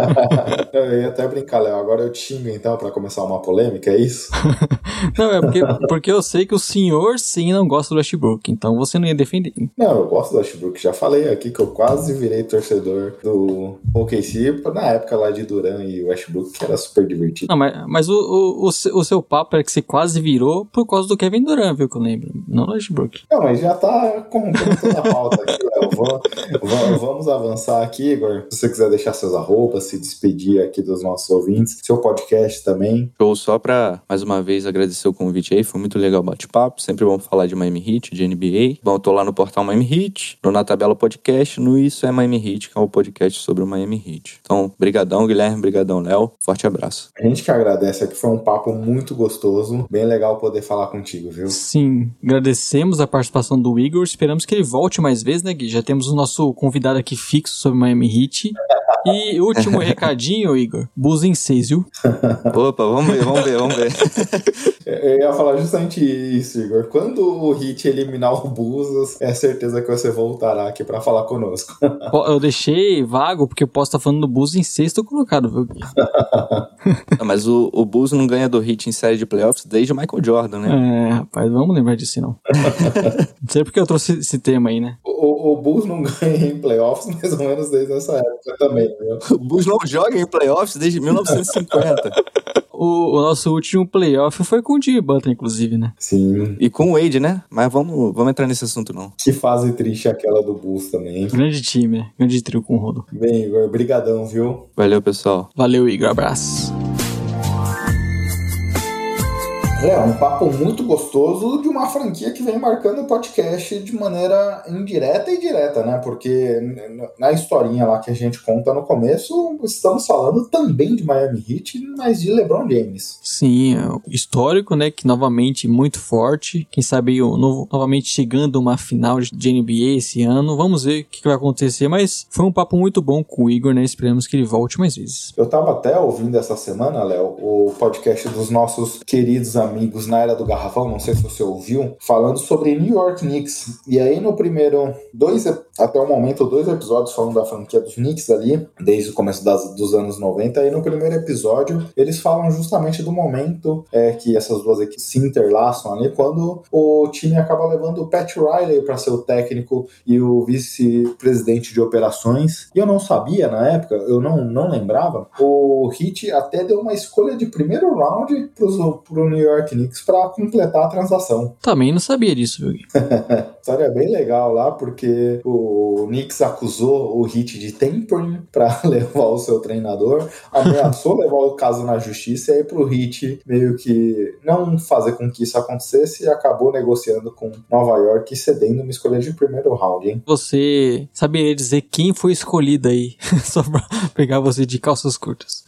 Eu ia até brincar, Léo. Agora eu te xingo então pra começar uma polêmica, é isso? Não, é porque, porque eu sei que o senhor sim não gosta do Westbrook, então você não ia defender. Não, eu gosto do Westbrook. Já falei aqui que eu quase virei torcedor do OKC na época lá de Duran e Westbrook, que era super divertido. Não, mas, mas o, o, o, seu- o seu papo era que você quase virou por causa do Kevin Durant, viu, que eu lembro. Não do Westbrook. Não, mas já tá corrompendo toda a pauta aqui, Léo. Vou- vamos, vamos avançar aqui, Igor. Se você quiser deixar seus arrobas, se despedir aqui dos nossos ouvintes, seu podcast também. Show só pra, mais uma vez, agradecer o convite aí. Foi muito legal o bate-papo. Sempre vamos falar de Miami Heat, de NBA. Bom, eu tô lá no portal Miami Heat, no Na Tabela Podcast, no Isso é Miami Heat, que é o podcast sobre o Miami Heat. Então, brigadão, Guilherme, brigadão, Léo. Forte abraço. A gente que agradece aqui, foi um papo muito gostoso. Bem legal poder falar contigo, viu? Sim, agradecemos a participação do Igor. Esperamos que ele volte mais vezes, né, Gui? Já temos o nosso convidado aqui fixo sobre Miami Heat. E último recadinho, Igor. Bus em 6, viu? Opa, vamos ver, vamos ver, vamos ver. Eu ia falar justamente isso, Igor. Quando o Hit eliminar o Buzos, é certeza que você voltará aqui pra falar conosco. Eu deixei vago porque eu posso estar falando do Bus em sexto colocado, viu? Não, mas o, o não ganha do Heat em série de playoffs desde o Michael Jordan, né? É, rapaz, vamos lembrar disso não. não sei porque eu trouxe esse tema aí, né? O, o Bulls não ganha em playoffs mais ou menos desde essa época também, viu? O Bulls não joga em playoffs desde 1950. O, o nosso último playoff foi com o Jimmy Butler, inclusive, né? Sim. e com o Wade, né? Mas vamos, vamos entrar nesse assunto, não. Que fase triste aquela do Bulls também. Grande time, né? Grande trio com o Rodo. Bem, Igor, brigadão, viu? Valeu, pessoal. Valeu, Igor. Abraço. É, um papo muito gostoso de uma franquia que vem marcando o podcast de maneira indireta e direta, né? Porque na historinha lá que a gente conta no começo, estamos falando também de Miami Heat, mas de LeBron James. Sim, é histórico, né? Que novamente muito forte. Quem sabe o novo, novamente chegando uma final de NBA esse ano. Vamos ver o que, que vai acontecer. Mas foi um papo muito bom com o Igor, né? Esperamos que ele volte mais vezes. Eu tava até ouvindo essa semana, Léo, o podcast dos nossos queridos amigos na Era do Garrafão, não sei se você ouviu, falando sobre New York Knicks. E aí no primeiro, dois, até o momento, dois episódios falando da franquia dos Knicks ali, desde o começo das, dos anos 90. E no primeiro episódio, eles falam justamente do momento é, que essas duas equipes se interlaçam ali, quando o time acaba levando o Pat Riley para ser o técnico e o vice-presidente de operações. E eu não sabia na época, eu não, não lembrava. O Heat até deu uma escolha de primeiro round pro, pro New York Knicks para completar a transação. Também não sabia disso, viu? História bem legal lá, porque o Knicks acusou o Heat de tampering para levar o seu treinador, ameaçou levar o caso na justiça, e aí pro Heat meio que não fazer com que isso acontecesse e acabou negociando com Nova York e cedendo uma escolha de primeiro round, hein? Você saberia dizer quem foi escolhido aí? Só pra pegar você de calças curtas.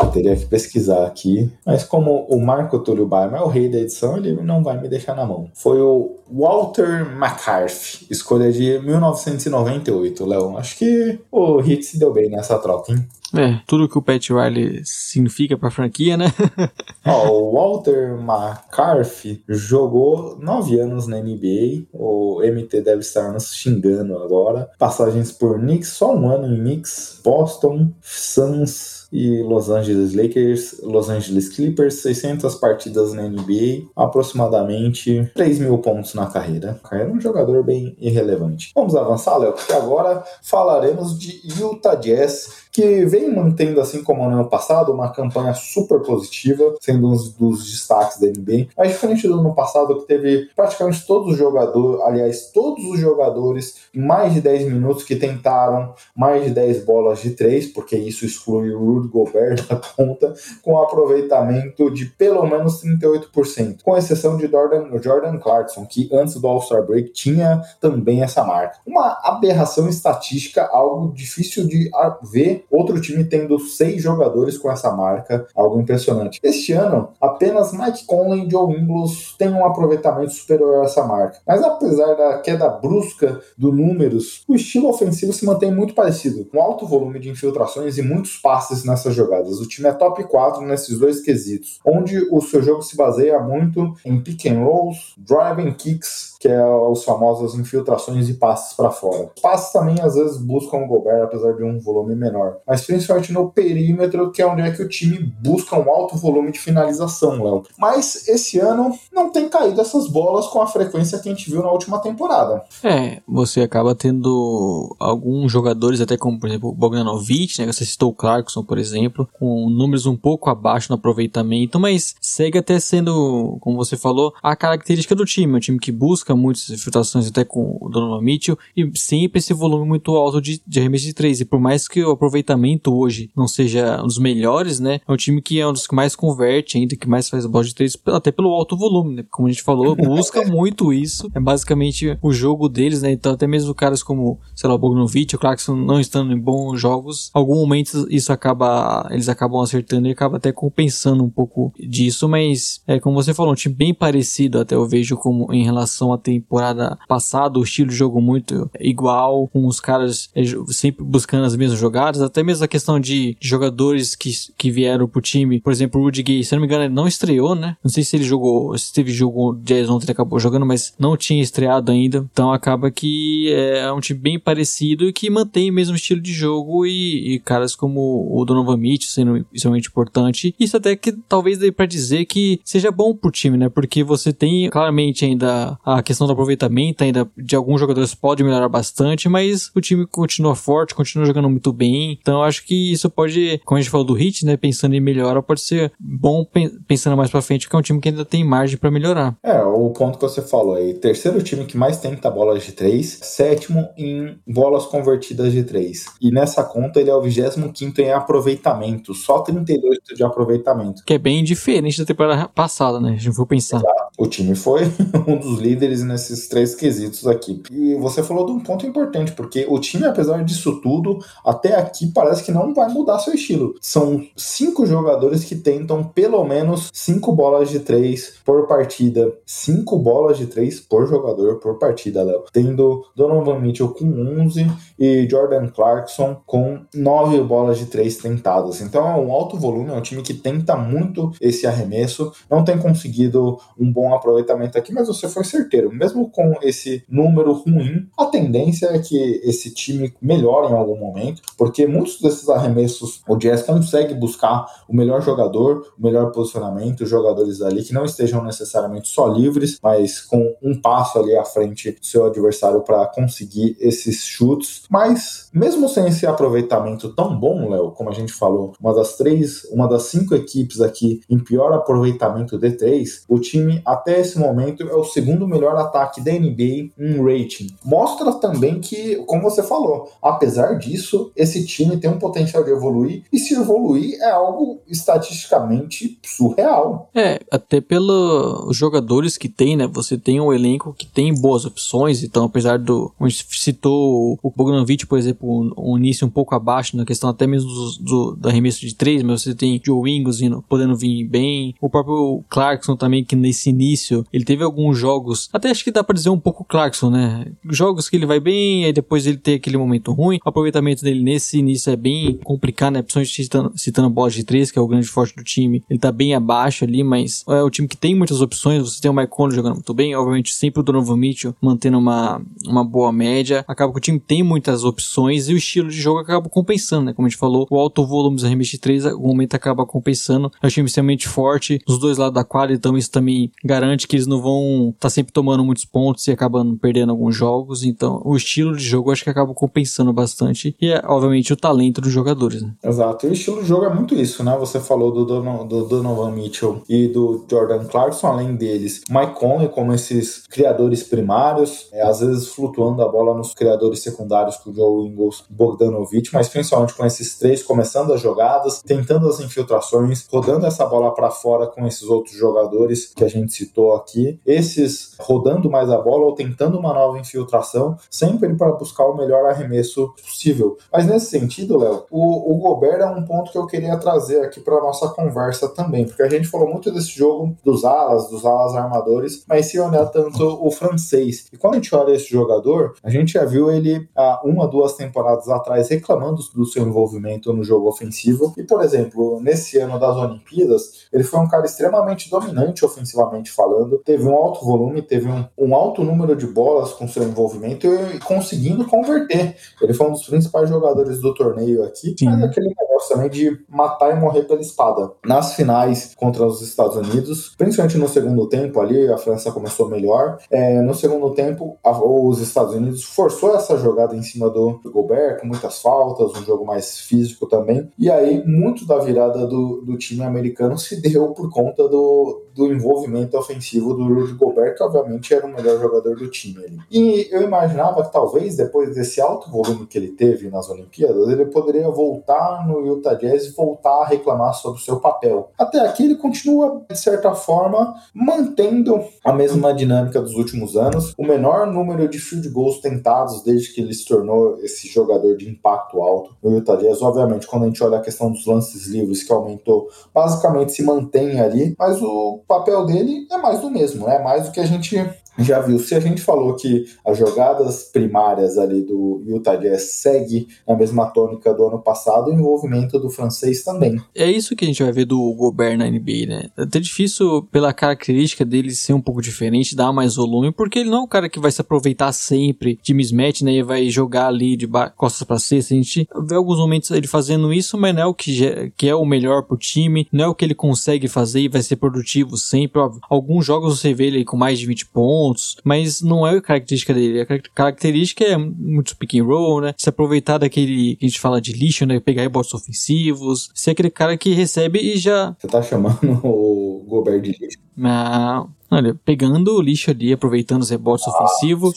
Eu teria que pesquisar aqui, mas como o Marco Túlio Baima é o rei da edição, ele não vai me deixar na mão. Foi o Walter McCarthy, escolha de 1998, Léo. Acho que o Heat se deu bem nessa troca, hein? É, tudo que o Pat Riley significa pra franquia, né? Ó, o Walter McCarthy jogou nove anos na NBA. O MT deve estar nos xingando agora. Passagens por Knicks, só um ano em Knicks, Boston, Suns, e Los Angeles Lakers, Los Angeles Clippers, 600 partidas na NBA, aproximadamente 3 mil pontos na carreira. Era um jogador bem irrelevante. Vamos avançar, Léo, porque agora falaremos de Utah Jazz que vem mantendo, assim como no ano passado, uma campanha super positiva, sendo um dos destaques da NBA. Mas diferente do ano passado, que teve praticamente todos os jogadores, aliás, todos os jogadores, mais de 10 minutos, que tentaram mais de 10 bolas de 3, porque isso exclui o Rudy Gobert da conta, com aproveitamento de pelo menos 38%, com exceção de Jordan, Jordan Clarkson, que antes do All-Star Break tinha também essa marca. Uma aberração estatística, algo difícil de ver outro time tendo seis jogadores com essa marca, algo impressionante. Este ano, apenas Mike Conley e Joe Ingles têm um aproveitamento superior a essa marca. Mas apesar da queda brusca dos números, o estilo ofensivo se mantém muito parecido, com alto volume de infiltrações e muitos passes nessas jogadas. O time é top 4 nesses dois quesitos, onde o seu jogo se baseia muito em pick and rolls, driving kicks que é os famosos infiltrações e passes para fora. Passes também às vezes buscam o Gobert, apesar de um volume menor, mas principalmente no perímetro, que é onde é que o time busca um alto volume de finalização, Léo. Mas esse ano não tem caído essas bolas com a frequência que a gente viu na última temporada. É, você acaba tendo alguns jogadores, até como por exemplo o Bogdanovic, né? Você citou o Clarkson, por exemplo, com números um pouco abaixo no aproveitamento, mas segue até sendo, como você falou, a característica do time, um time que busca muitas infiltrações até com o Donovan Mitchell e sempre esse volume muito alto de, de de três. E por mais que o aproveitamento hoje não seja um dos melhores, né? É um time que é um dos que mais converte ainda, que mais faz bola de três, até pelo alto volume, né? Como a gente falou, busca muito isso. É basicamente o jogo deles, né? Então até mesmo caras como, sei lá, o Bogdanovich, o Clarkson não estando em bons jogos, algum momento isso acaba, eles acabam acertando e acaba até compensando um pouco disso, mas é como você falou, um time bem parecido até eu vejo como em relação a temporada passada, o estilo de jogo muito igual, com os caras é, sempre buscando as mesmas jogadas, até mesmo a questão de jogadores que, que vieram pro time, por exemplo, o Rudy Gay, se não me engano, ele não estreou, né? Não sei se ele jogou, se teve jogo Jazz ontem, ele acabou jogando, mas não tinha estreado ainda, então acaba que é um time bem parecido e que mantém o mesmo estilo de jogo e, e caras como o Donovan Mitchell sendo extremamente importante. Isso até que talvez dê para dizer que seja bom pro time, né? Porque você tem claramente ainda a questão do aproveitamento ainda de alguns jogadores pode melhorar bastante, mas o time continua forte, continua jogando muito bem. Então acho que isso pode, como a gente falou do Hit, né, pensando em melhora, pode ser bom pensando mais para frente, que é um time que ainda tem margem para melhorar. É, o ponto que você falou aí, terceiro time que mais tenta bolas de três, sétimo em bolas convertidas de três. E nessa conta ele é o 25 quinto em aproveitamento, só 32 de aproveitamento. Que é bem diferente da temporada passada, né? A gente for pensar. Exato. O time foi um dos líderes nesses três quesitos aqui. E você falou de um ponto importante, porque o time, apesar disso tudo, até aqui parece que não vai mudar seu estilo. São cinco jogadores que tentam pelo menos cinco bolas de três por partida. Cinco bolas de três por jogador por partida, Léo. Tendo Donovan Mitchell com 11 e Jordan Clarkson com nove bolas de três tentadas. Então é um alto volume, é um time que tenta muito esse arremesso. Não tem conseguido um bom aproveitamento aqui, mas você foi certeiro mesmo com esse número ruim, a tendência é que esse time melhore em algum momento, porque muitos desses arremessos o Jazz consegue buscar o melhor jogador, o melhor posicionamento, os jogadores ali que não estejam necessariamente só livres, mas com um passo ali à frente do seu adversário para conseguir esses chutes. Mas mesmo sem esse aproveitamento tão bom, Léo, como a gente falou, uma das três, uma das cinco equipes aqui em pior aproveitamento de três, o time até esse momento é o segundo melhor ataque da NBA em rating. Mostra também que, como você falou, apesar disso, esse time tem um potencial de evoluir e se evoluir é algo estatisticamente surreal. É, até pelos jogadores que tem, né? Você tem um elenco que tem boas opções, então apesar do. A gente citou o Bogdanovich, por exemplo, um início um pouco abaixo na questão até mesmo do, do, do arremesso de três, mas você tem Joe Ingles vindo, podendo vir bem. O próprio Clarkson também, que nesse início ele teve alguns jogos, até acho que dá pra dizer um pouco Clarkson, né? Jogos que ele vai bem, aí depois ele tem aquele momento ruim. O aproveitamento dele nesse início é bem complicado, né? Principalmente citando, citando bola de três, que é o grande forte do time. Ele tá bem abaixo ali, mas é o time que tem muitas opções. Você tem o Mike jogando muito bem, obviamente sempre o Donovan Mitchell mantendo uma, uma boa média. Acaba que o time tem muitas opções e o estilo de jogo acaba compensando, né? Como a gente falou, o alto volume dos arremessos de 3, o momento acaba compensando. É um time extremamente forte dos dois lados da quadra, então isso também garante que eles não vão estar tá sempre tomando muitos pontos e acabando perdendo alguns jogos. Então, o estilo de jogo acho que acaba compensando bastante. E é, obviamente, o talento dos jogadores. Né? Exato. E o estilo de jogo é muito isso, né? Você falou do, Dono, do Donovan Mitchell e do Jordan Clarkson, além deles, Mike Conley, como esses criadores primários, é, às vezes flutuando a bola nos criadores secundários com o Joe Ingles, Bogdanovich, mas principalmente com esses três começando as jogadas, tentando as infiltrações, rodando essa bola para fora com esses outros jogadores que a gente citou aqui. Esses rodando mais a bola ou tentando uma nova infiltração, sempre para buscar o melhor arremesso possível. Mas nesse sentido, Léo, o, o Gobert é um ponto que eu queria trazer aqui para nossa conversa também, porque a gente falou muito desse jogo dos alas, dos alas armadores, mas se olhar tanto o francês. E quando a gente olha esse jogador, a gente já viu ele há uma, duas temporadas atrás reclamando do seu envolvimento no jogo ofensivo. E, por exemplo, nesse ano das Olimpíadas, ele foi um cara extremamente dominante ofensivamente falando, teve um alto volume, teve um, um alto número de bolas com seu envolvimento e conseguindo converter. Ele foi um dos principais jogadores do torneio aqui, Sim. mas aquele negócio também de matar e morrer pela espada. Nas finais contra os Estados Unidos, principalmente no segundo tempo ali, a França começou melhor. É, no segundo tempo, a, os Estados Unidos forçou essa jogada em cima do, do Gobert, com muitas faltas, um jogo mais físico também. E aí, muito da virada do, do time americano se deu por conta do, do envolvimento ofensivo do Rudy Gobert, que obviamente era o melhor jogador do time ali. E eu imaginava que talvez depois desse alto volume que ele teve nas Olimpíadas, ele poderia voltar no Utah Jazz e voltar a reclamar sobre o seu papel. Até aqui ele continua, de certa forma, mantendo a mesma dinâmica dos últimos anos, o menor número de field goals tentados desde que ele se tornou esse jogador de impacto alto no Utah Jazz. Obviamente, quando a gente olha a questão dos lances livres que aumentou, basicamente se mantém ali, mas o papel dele é mais do mesmo, é mais do que a gente já viu. Se a gente falou que as jogadas primárias ali do Utah Jazz segue na mesma tônica do ano passado, o envolvimento do francês também. É isso que a gente vai ver do Gobert na NBA, né? É até difícil pela característica dele ser um pouco diferente, dar mais volume, porque ele não é um cara que vai se aproveitar sempre de mismatch, né? E vai jogar ali de costas para cesta. A gente vê alguns momentos ele fazendo isso, mas não é o que, que é o melhor pro time, não é o que ele consegue fazer e vai ser produtivo sempre. Alguns jogos você vê ele com mais de 20 pontos pontos, mas não é a característica dele. A característica é muito pick and roll, né? Se aproveitar daquele que a gente fala de lixo, né? Pegar rebotes ofensivos, ser aquele cara que recebe e já. Você tá chamando o Gobert de lixo? Não. Olha, pegando o lixo ali, aproveitando os rebotes ah, ofensivos.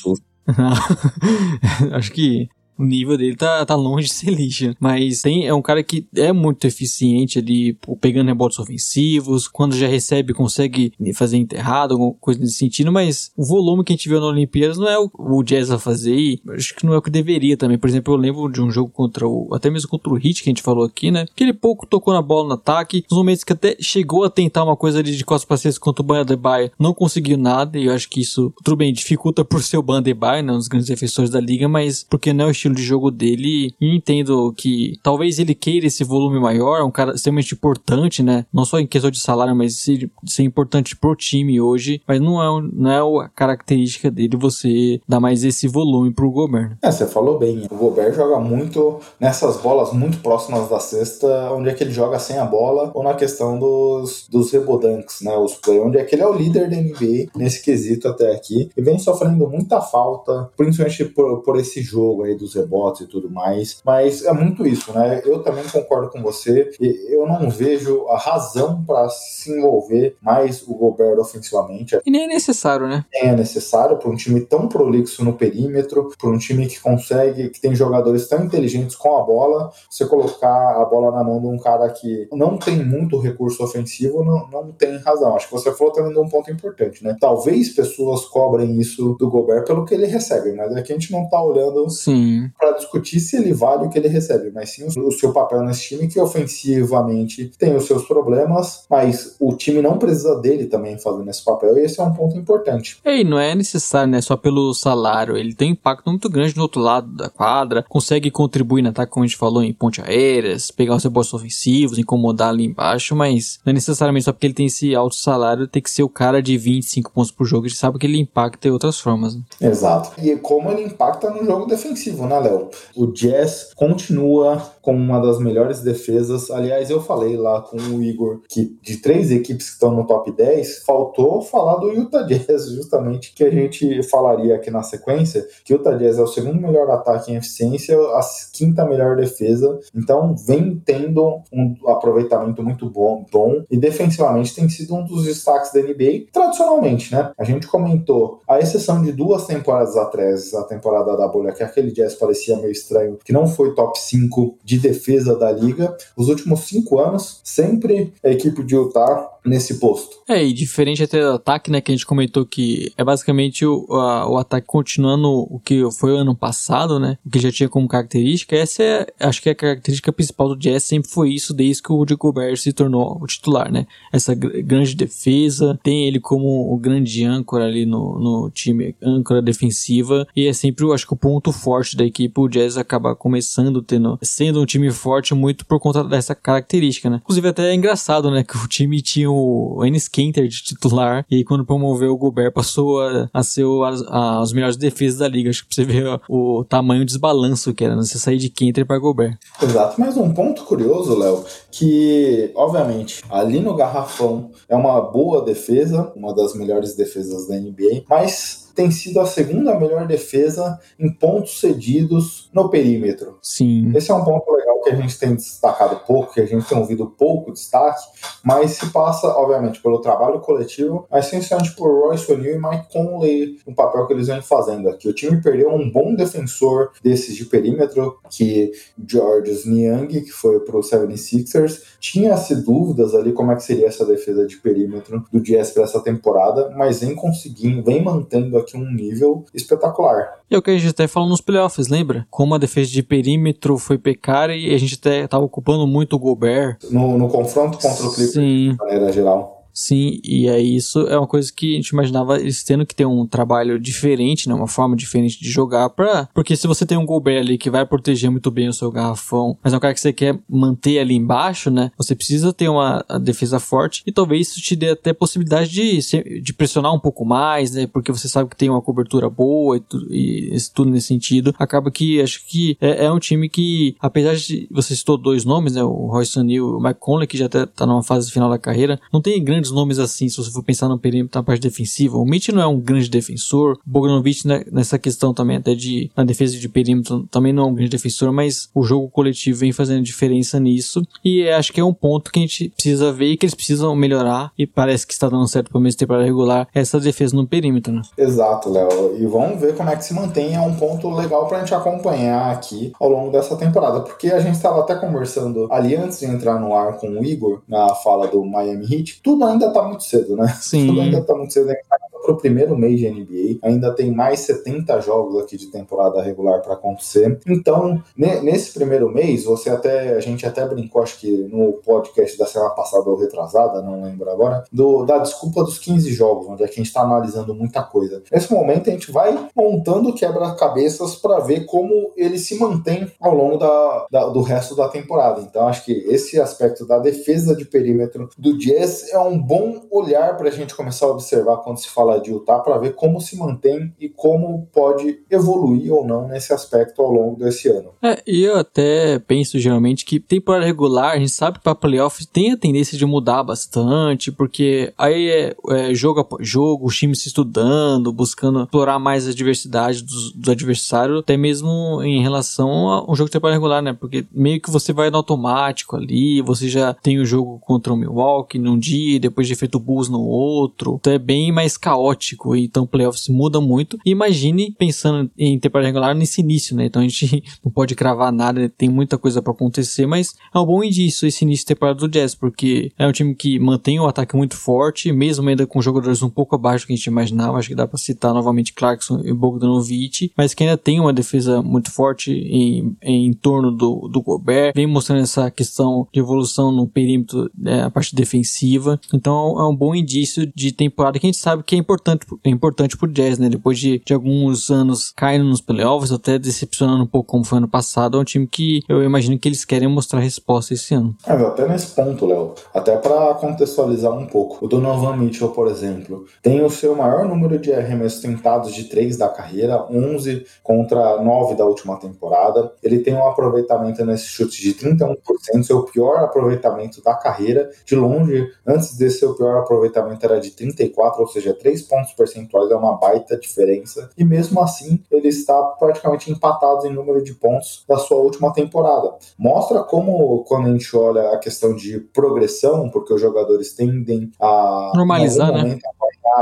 Acho que o nível dele tá, tá longe de ser lixo. Mas tem, é um cara que é muito eficiente ali, pegando rebotes ofensivos, quando já recebe, consegue fazer enterrado, alguma coisa nesse sentido, mas o volume que a gente viu na Olimpíadas não é o, o Jazz a fazer e acho que não é o que deveria também. Por exemplo, eu lembro de um jogo contra o, até mesmo contra o Hit que a gente falou aqui, né? Que ele pouco tocou na bola no ataque, nos momentos que até chegou a tentar uma coisa ali de costas cesta contra o Bandebaia, não conseguiu nada, e eu acho que isso, tudo bem, dificulta por ser o Bandebaia, né? Um dos grandes defensores da liga, mas porque não é o estilo estilo de jogo dele e entendo que talvez ele queira esse volume maior, é um cara extremamente importante, né? Não só em questão de salário, mas ser, ser importante pro time hoje, mas não é, não é a característica dele você dar mais esse volume pro Gobert. É, você falou bem, o Gobert joga muito nessas bolas muito próximas da cesta, onde é que ele joga sem a bola, ou na questão dos, dos rebodanks, né? Os play, onde é que ele é o líder da NBA nesse quesito até aqui, e vem sofrendo muita falta, principalmente por, por esse jogo aí dos rebotes e tudo mais. Mas é muito isso, né? Eu também concordo com você. Eu não vejo a razão para se envolver mais o Gobert ofensivamente. E nem é necessário, né? Nem é necessário para um time tão prolixo no perímetro, para um time que consegue, que tem jogadores tão inteligentes com a bola, você colocar a bola na mão de um cara que não tem muito recurso ofensivo, não, não tem razão. Acho que você falou também de um ponto importante, né? Talvez pessoas cobrem isso do Gobert pelo que ele recebe, mas é que a gente não tá olhando Sim para discutir se ele vale o que ele recebe, mas sim o seu papel nesse time, que ofensivamente tem os seus problemas, mas o time não precisa dele também fazendo esse papel, e esse é um ponto importante. E não é necessário, né? Só pelo salário. Ele tem um impacto muito grande no outro lado da quadra, consegue contribuir no ataque, como a gente falou, em ponte aéreas, pegar os rebotes ofensivos, incomodar ali embaixo, mas não é necessariamente só porque ele tem esse alto salário, tem que ser o cara de 25 pontos por jogo, a gente sabe que ele impacta em outras formas. Né? Exato. E como ele impacta no jogo defensivo, né? Né, Léo? O Jazz continua como uma das melhores defesas. Aliás, eu falei lá com o Igor que de três equipes que estão no top 10, faltou falar do Utah Jazz, justamente, que a gente falaria aqui na sequência, que o Utah Jazz é o segundo melhor ataque em eficiência, a quinta melhor defesa. Então, vem tendo um aproveitamento muito bom, bom e defensivamente tem sido um dos destaques da NBA, tradicionalmente, né? A gente comentou, a exceção de duas temporadas atrás, a temporada da bolha, que aquele Jazz parecia meio estranho, que não foi top 5 de defesa da liga. Os últimos cinco anos, sempre a equipe de Utah nesse posto. É, e diferente até do ataque, né, que a gente comentou que é basicamente o, a, o ataque continuando o que foi o ano passado, né, o que já tinha como característica, essa é, acho que é a característica principal do Jazz sempre foi isso desde que o Rudy Gobert se tornou o titular, né, essa grande defesa, tem ele como o grande âncora ali no, no time, âncora defensiva, e é sempre, acho que o ponto forte da equipe, o Jazz acaba começando tendo, sendo um time forte muito por conta dessa característica, né, inclusive até é engraçado, né, que o time tinha o Ennis Kanter de titular, e aí quando promoveu o Gobert passou a, a ser o, as, as melhores defesas da liga. Acho que pra você ver o, tamanho desbalanço que era, né? Você sair de Kanter para Gobert. Exato, mas um ponto curioso, Léo, que obviamente ali no garrafão é uma boa defesa, uma das melhores defesas da NBA, mas tem sido a segunda melhor defesa em pontos cedidos no perímetro. Sim. Esse é um ponto legal que a gente tem destacado pouco, que a gente tem ouvido pouco destaque, mas se passa, obviamente, pelo trabalho coletivo, mas essencialmente por Royce O'Neal e Mike Conley, no papel que eles vêm fazendo aqui. O time perdeu um bom defensor desses de perímetro, que George Niang, que foi pro 76ers, tinha-se dúvidas ali como é que seria essa defesa de perímetro do Jazz para essa temporada, mas vem conseguindo, vem mantendo aqui um nível espetacular. E é o que a gente até falou nos playoffs, lembra? Como a defesa de perímetro foi precária e a gente até tava ocupando muito o Gobert. No, no confronto contra o Clippers, de maneira geral. Sim, e aí isso é uma coisa que a gente imaginava eles tendo que ter um trabalho diferente, né, uma forma diferente de jogar para, porque se você tem um Gobert ali que vai proteger muito bem o seu garrafão, mas é um cara que você quer manter ali embaixo, né, você precisa ter uma defesa forte e talvez isso te dê até possibilidade de, de pressionar um pouco mais, né, porque você sabe que tem uma cobertura boa e, tu, e isso tudo nesse sentido, acaba que acho que é, é, um time que, apesar de você citou dois nomes, né, o Royce O'Neal e o Mike Conley, que já até tá numa fase final da carreira, não tem grandes grandes nomes assim, se você for pensar no perímetro na parte defensiva. O Mitch não é um grande defensor, o Bogdanovich né, nessa questão também até de na defesa de perímetro também não é um grande defensor, mas o jogo coletivo vem fazendo diferença nisso e acho que é um ponto que a gente precisa ver e que eles precisam melhorar e parece que está dando certo pelo menos temporada regular essa defesa no perímetro, né? Exato, Léo. E vamos ver como é que se mantém, é um ponto legal pra gente acompanhar aqui ao longo dessa temporada, porque a gente estava até conversando ali antes de entrar no ar com o Igor na fala do Miami Heat, tudo ainda tá muito cedo, né? Sim. Tudo ainda tá muito cedo. A gente tá pro primeiro mês de NBA. Ainda tem mais 70 jogos aqui de temporada regular para acontecer. Então, nesse primeiro mês, você até a gente até brincou, acho que no podcast da semana passada ou retrasada, não lembro agora, do, da desculpa dos 15 jogos, onde é a gente está analisando muita coisa. Nesse momento, a gente vai montando quebra-cabeças para ver como ele se mantém ao longo da, da, do resto da temporada. Então, acho que esse aspecto da defesa de perímetro do Jazz é um bom olhar para a gente começar a observar quando se fala de Utah para ver como se mantém e como pode evoluir ou não nesse aspecto ao longo desse ano. É, e eu até penso geralmente que temporada regular, a gente sabe que para playoffs tem a tendência de mudar bastante, porque aí é, é jogo após jogo, os times se estudando, buscando explorar mais a diversidade dos, do adversário, até mesmo em relação a um jogo de temporada regular, né? Porque meio que você vai no automático ali, você já tem o jogo contra o Milwaukee num dia, depois de feito o Bulls no outro, então é bem mais caótico então playoffs muda muito. Imagine pensando em temporada regular nesse início, né? Então a gente não pode cravar nada, tem muita coisa para acontecer, mas é um bom indício esse início de temporada do Jazz, porque é um time que mantém o ataque muito forte, mesmo ainda com jogadores um pouco abaixo do que a gente imaginava. Acho que dá para citar novamente Clarkson e Bogdanovic, mas que ainda tem uma defesa muito forte em, em torno do, do Gobert, vem mostrando essa questão de evolução no perímetro, né, a parte defensiva. Então é um bom indício de temporada que a gente sabe que é importante, é importante pro Jazz, né? Depois de, de alguns anos caindo nos playoffs, até decepcionando um pouco como foi ano passado, é um time que eu imagino que eles querem mostrar resposta esse ano. Mas até nesse ponto, Léo, até para contextualizar um pouco, o Donovan Mitchell, por exemplo, tem o seu maior número de arremessos tentados de três da carreira, 11 contra 9 da última temporada. Ele tem um aproveitamento nesse chute de 31%, seu pior aproveitamento da carreira. De longe, antes seu pior aproveitamento era de 34, ou seja, 3 pontos percentuais é uma baita diferença. E mesmo assim, ele está praticamente empatado em número de pontos da sua última temporada. Mostra como, quando a gente olha a questão de progressão, porque os jogadores tendem a normalizar, né?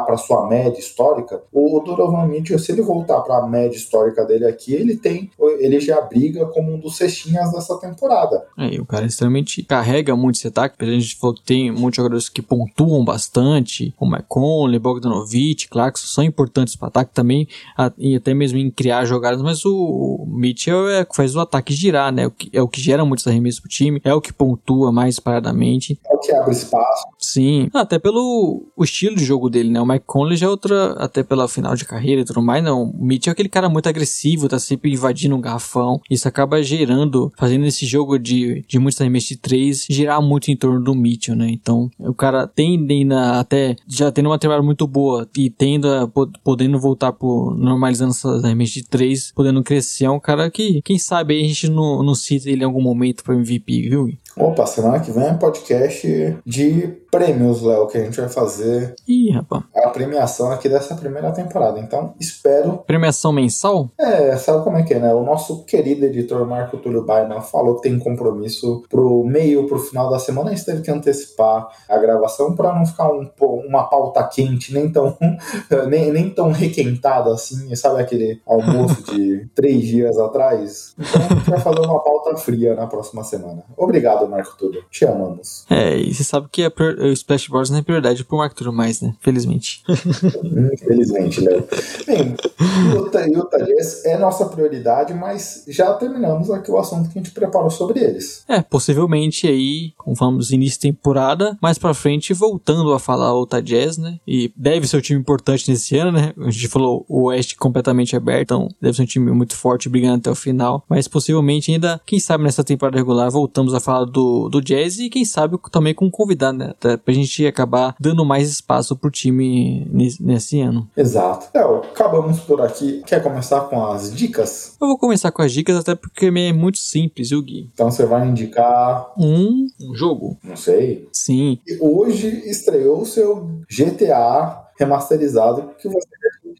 Para sua média histórica, o Donovan Mitchell, se ele voltar para a média histórica dele aqui, ele tem, ele já briga como um dos cestinhas dessa temporada. É, e o cara extremamente carrega muito esse ataque, a gente falou que tem muitos jogadores que pontuam bastante, como McConley, Bogdanovic, Clarkson, são importantes para ataque também, e até mesmo em criar jogadas, mas o Mitchell é que faz o ataque girar, né? É o que gera muitos arremessos pro time, é o que pontua mais paradamente. É o que abre espaço. Sim, até pelo o estilo de jogo dele, né? Mike Conley já é outra, até pela final de carreira e tudo mais, não. O Mitchell é aquele cara muito agressivo, tá sempre invadindo um garrafão. Isso acaba gerando, fazendo esse jogo de, de muitos arremessos de três, girar muito em torno do Mitchell, né? Então, o cara tende a, até, já tendo uma temporada muito boa e tendo a, podendo voltar por normalizando essas arremessos de três, podendo crescer, é um cara que, quem sabe aí a gente não, não cita ele em algum momento para MVP, viu? Opa, semana que vem é podcast de prêmios, Léo, que a gente vai fazer. Ih, rapaz. A premiação aqui dessa primeira temporada. Então, espero. Premiação mensal? É, sabe como é que é, né? O nosso querido editor Marco Túlio Baina falou que tem compromisso pro meio, pro final da semana. A gente teve que antecipar a gravação para não ficar um, uma pauta quente, nem tão, nem, nem tão requentada assim. Sabe aquele almoço de três dias atrás? Então, a gente vai fazer uma pauta fria na próxima semana. Obrigado, Marco Túlio. Te amamos. É, e você sabe que a o Splash Bros não é prioridade pro Mark Turo mais, né? Felizmente. Infelizmente, Léo. Bem, Utah, Utah Jazz é nossa prioridade, mas já terminamos aqui o assunto que a gente preparou sobre eles. É, possivelmente aí, como falamos, início de temporada, mais pra frente, voltando a falar o Utah Jazz, né? E deve ser um time importante nesse ano, né? A gente falou o Oeste completamente aberto, então deve ser um time muito forte, brigando até o final, mas possivelmente ainda, quem sabe nessa temporada regular, voltamos a falar do, do Jazz e quem sabe também com um convidado, né? Até pra gente acabar dando mais espaço pro time nesse, nesse ano. Exato. Léo, acabamos por aqui. Quer começar com as dicas? Eu vou começar com as dicas, até porque é muito simples, viu, Gui? Então você vai indicar. Um, um jogo? Não sei. Sim. E hoje estreou o seu GTA remasterizado que você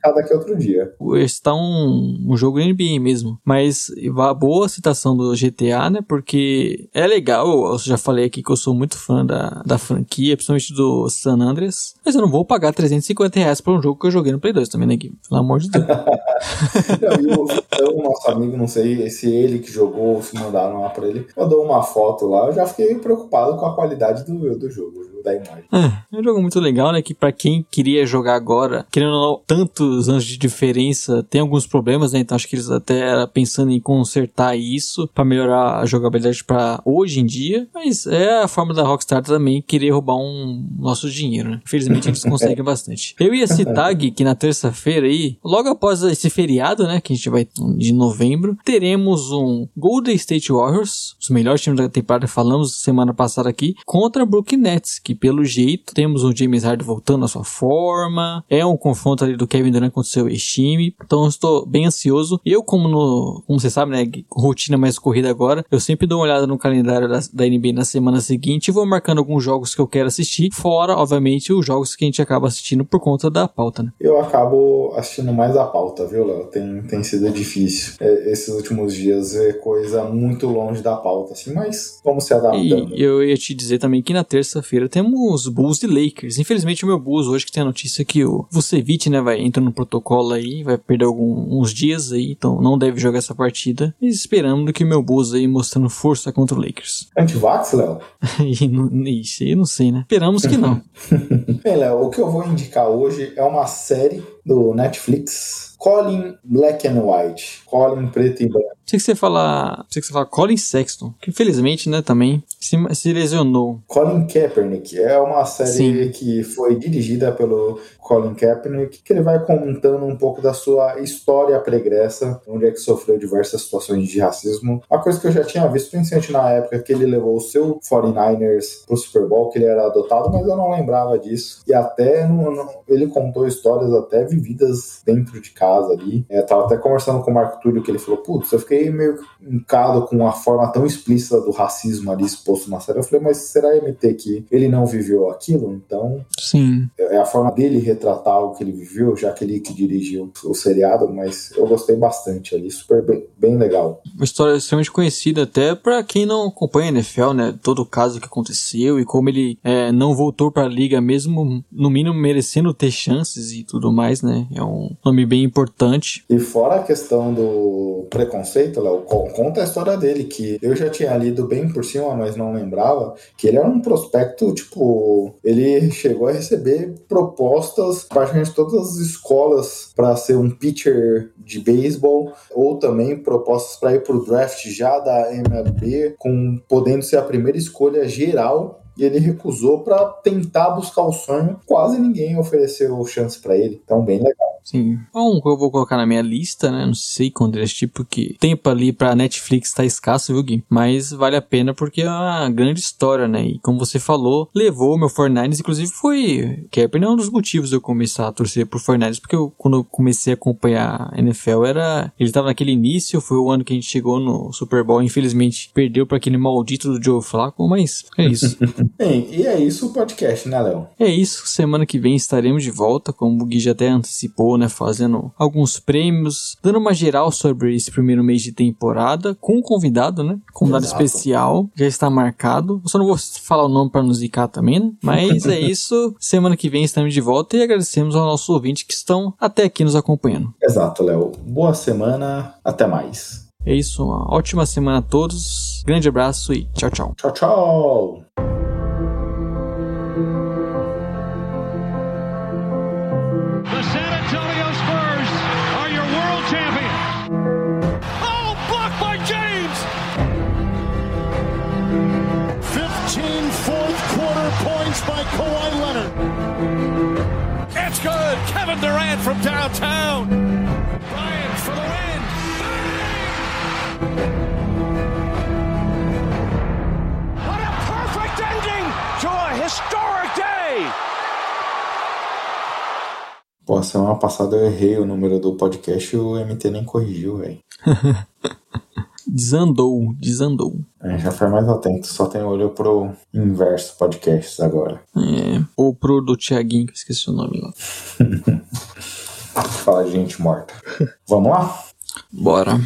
daqui a outro dia. Esse tá um, um jogo NBA mesmo. Mas a boa citação do GTA, né? Porque é legal. Eu já falei aqui que eu sou muito fã da, da franquia, principalmente do San Andreas. Mas eu não vou pagar 350 reais pra um jogo que eu joguei no Play 2 também, né, Gui? Pelo amor de Deus. não, o então, nosso amigo, não sei se ele que jogou ou se mandaram lá pra ele, mandou uma foto lá. Eu já fiquei preocupado com a qualidade do, do jogo da imagem. É, é um jogo muito legal, né? Que para quem queria jogar agora, querendo ou não, tantos anos de diferença, tem alguns problemas, né? Então acho que eles até pensando em consertar isso para melhorar a jogabilidade para hoje em dia. Mas é a forma da Rockstar também querer roubar um nosso dinheiro, né? Infelizmente eles conseguem bastante. Eu ia citar, Gui, que na terça-feira aí, logo após esse feriado, né? Que a gente vai de novembro, teremos um Golden State Warriors, os melhores times da temporada, falamos semana passada aqui, contra Brooklyn Nets, que pelo jeito temos o James Harden voltando à sua forma. É um confronto ali do Kevin Durant contra o seu ex-time. Então eu estou bem ansioso. Eu, como no, como você sabe, né, rotina mais corrida agora, eu sempre dou uma olhada no calendário da, da NBA na semana seguinte e vou marcando alguns jogos que eu quero assistir, fora, obviamente, os jogos que a gente acaba assistindo por conta da pauta, né? Eu acabo assistindo mais a pauta, viu, Léo? Tem, tem sido difícil. É, esses últimos dias é coisa muito longe da pauta, assim, mas vamos se adaptando. E eu ia te dizer também que na terça-feira temos temos Bulls e Lakers. Infelizmente o meu Bulls hoje que tem a notícia que o Vucevic, né, vai entrar no protocolo aí, vai perder alguns dias aí, então não deve jogar essa partida. E esperando que o meu Bulls aí mostrando força contra o Lakers. Antivax, Léo? Isso aí eu não sei, né? Esperamos que não. Bem, Léo, o que eu vou indicar hoje é uma série do Netflix Colin Black and White. Colin preto e branco. Sei que você fala. Sei que você fala Colin Sexton, que infelizmente, né, também se, se lesionou. Colin Kaepernick é uma série Sim. que foi dirigida pelo Colin Kaepernick, que ele vai contando um pouco da sua história pregressa, onde é que sofreu diversas situações de racismo. Uma coisa que eu já tinha visto, principalmente na época que ele levou o seu 49ers pro Super Bowl, que ele era adotado, mas eu não lembrava disso. E até no- no- ele contou histórias até vividas dentro de casa ali. É, tava até conversando com o Marco Túlio que ele falou: Putz, eu fiquei meio encado com a forma tão explícita do racismo ali exposto na série. Eu falei, mas será MT que ele não viveu aquilo? Então Sim. é a forma dele retratar algo que ele viveu, já que ele que dirigiu o seriado, mas eu gostei bastante ali, super bem, bem legal. Uma história extremamente conhecida até pra quem não acompanha a NFL, né? Todo o caso que aconteceu e como ele é, não voltou pra liga mesmo, no mínimo merecendo ter chances e tudo mais, né? É um nome bem importante. E fora a questão do preconceito, Léo, co- conta a história dele, que eu já tinha lido bem por cima, mas não lembrava, que ele era um prospecto, tipo, ele chegou a receber propostas praticamente todas as escolas para ser um pitcher de beisebol, ou também propostas para ir pro draft já da MLB, com podendo ser a primeira escolha geral e ele recusou para tentar buscar o sonho. Quase ninguém ofereceu chance para ele. Então, bem legal. Sim. Um que eu vou colocar na minha lista, né? Não sei quando ele assistir, porque tempo ali pra Netflix tá escasso, viu, Gui? Mas vale a pena porque é uma grande história, né? E como você falou, levou o meu 49ers, inclusive foi. Kaepernick é um dos motivos de eu começar a torcer por 49ers, porque eu, quando eu comecei a acompanhar a NFL, era. Ele tava naquele início, foi o ano que a gente chegou no Super Bowl, infelizmente perdeu pra aquele maldito do Joe Flacco, mas é isso. Bem, e é isso o podcast, né, Léo? É isso, semana que vem estaremos de volta, como o Gui já até antecipou, né, fazendo alguns prêmios, dando uma geral sobre esse primeiro mês de temporada, com um convidado, né, convidado Exato. especial, já está marcado, eu só não vou falar o nome para não zicar também, né, mas é isso, semana que vem estaremos de volta e agradecemos aos nossos ouvintes que estão até aqui nos acompanhando. Exato, Léo. Boa semana, até mais. É isso, uma ótima semana a todos, grande abraço e tchau, tchau. Tchau, tchau. Pô, semana passada eu errei o número do podcast e o MT nem corrigiu, velho. Desandou, desandou. É, já foi mais atento, só tem olho pro inverso podcasts agora. É, ou pro do Thiaguinho, que eu esqueci o nome lá. Fala de gente morta. Vamos lá? Bora.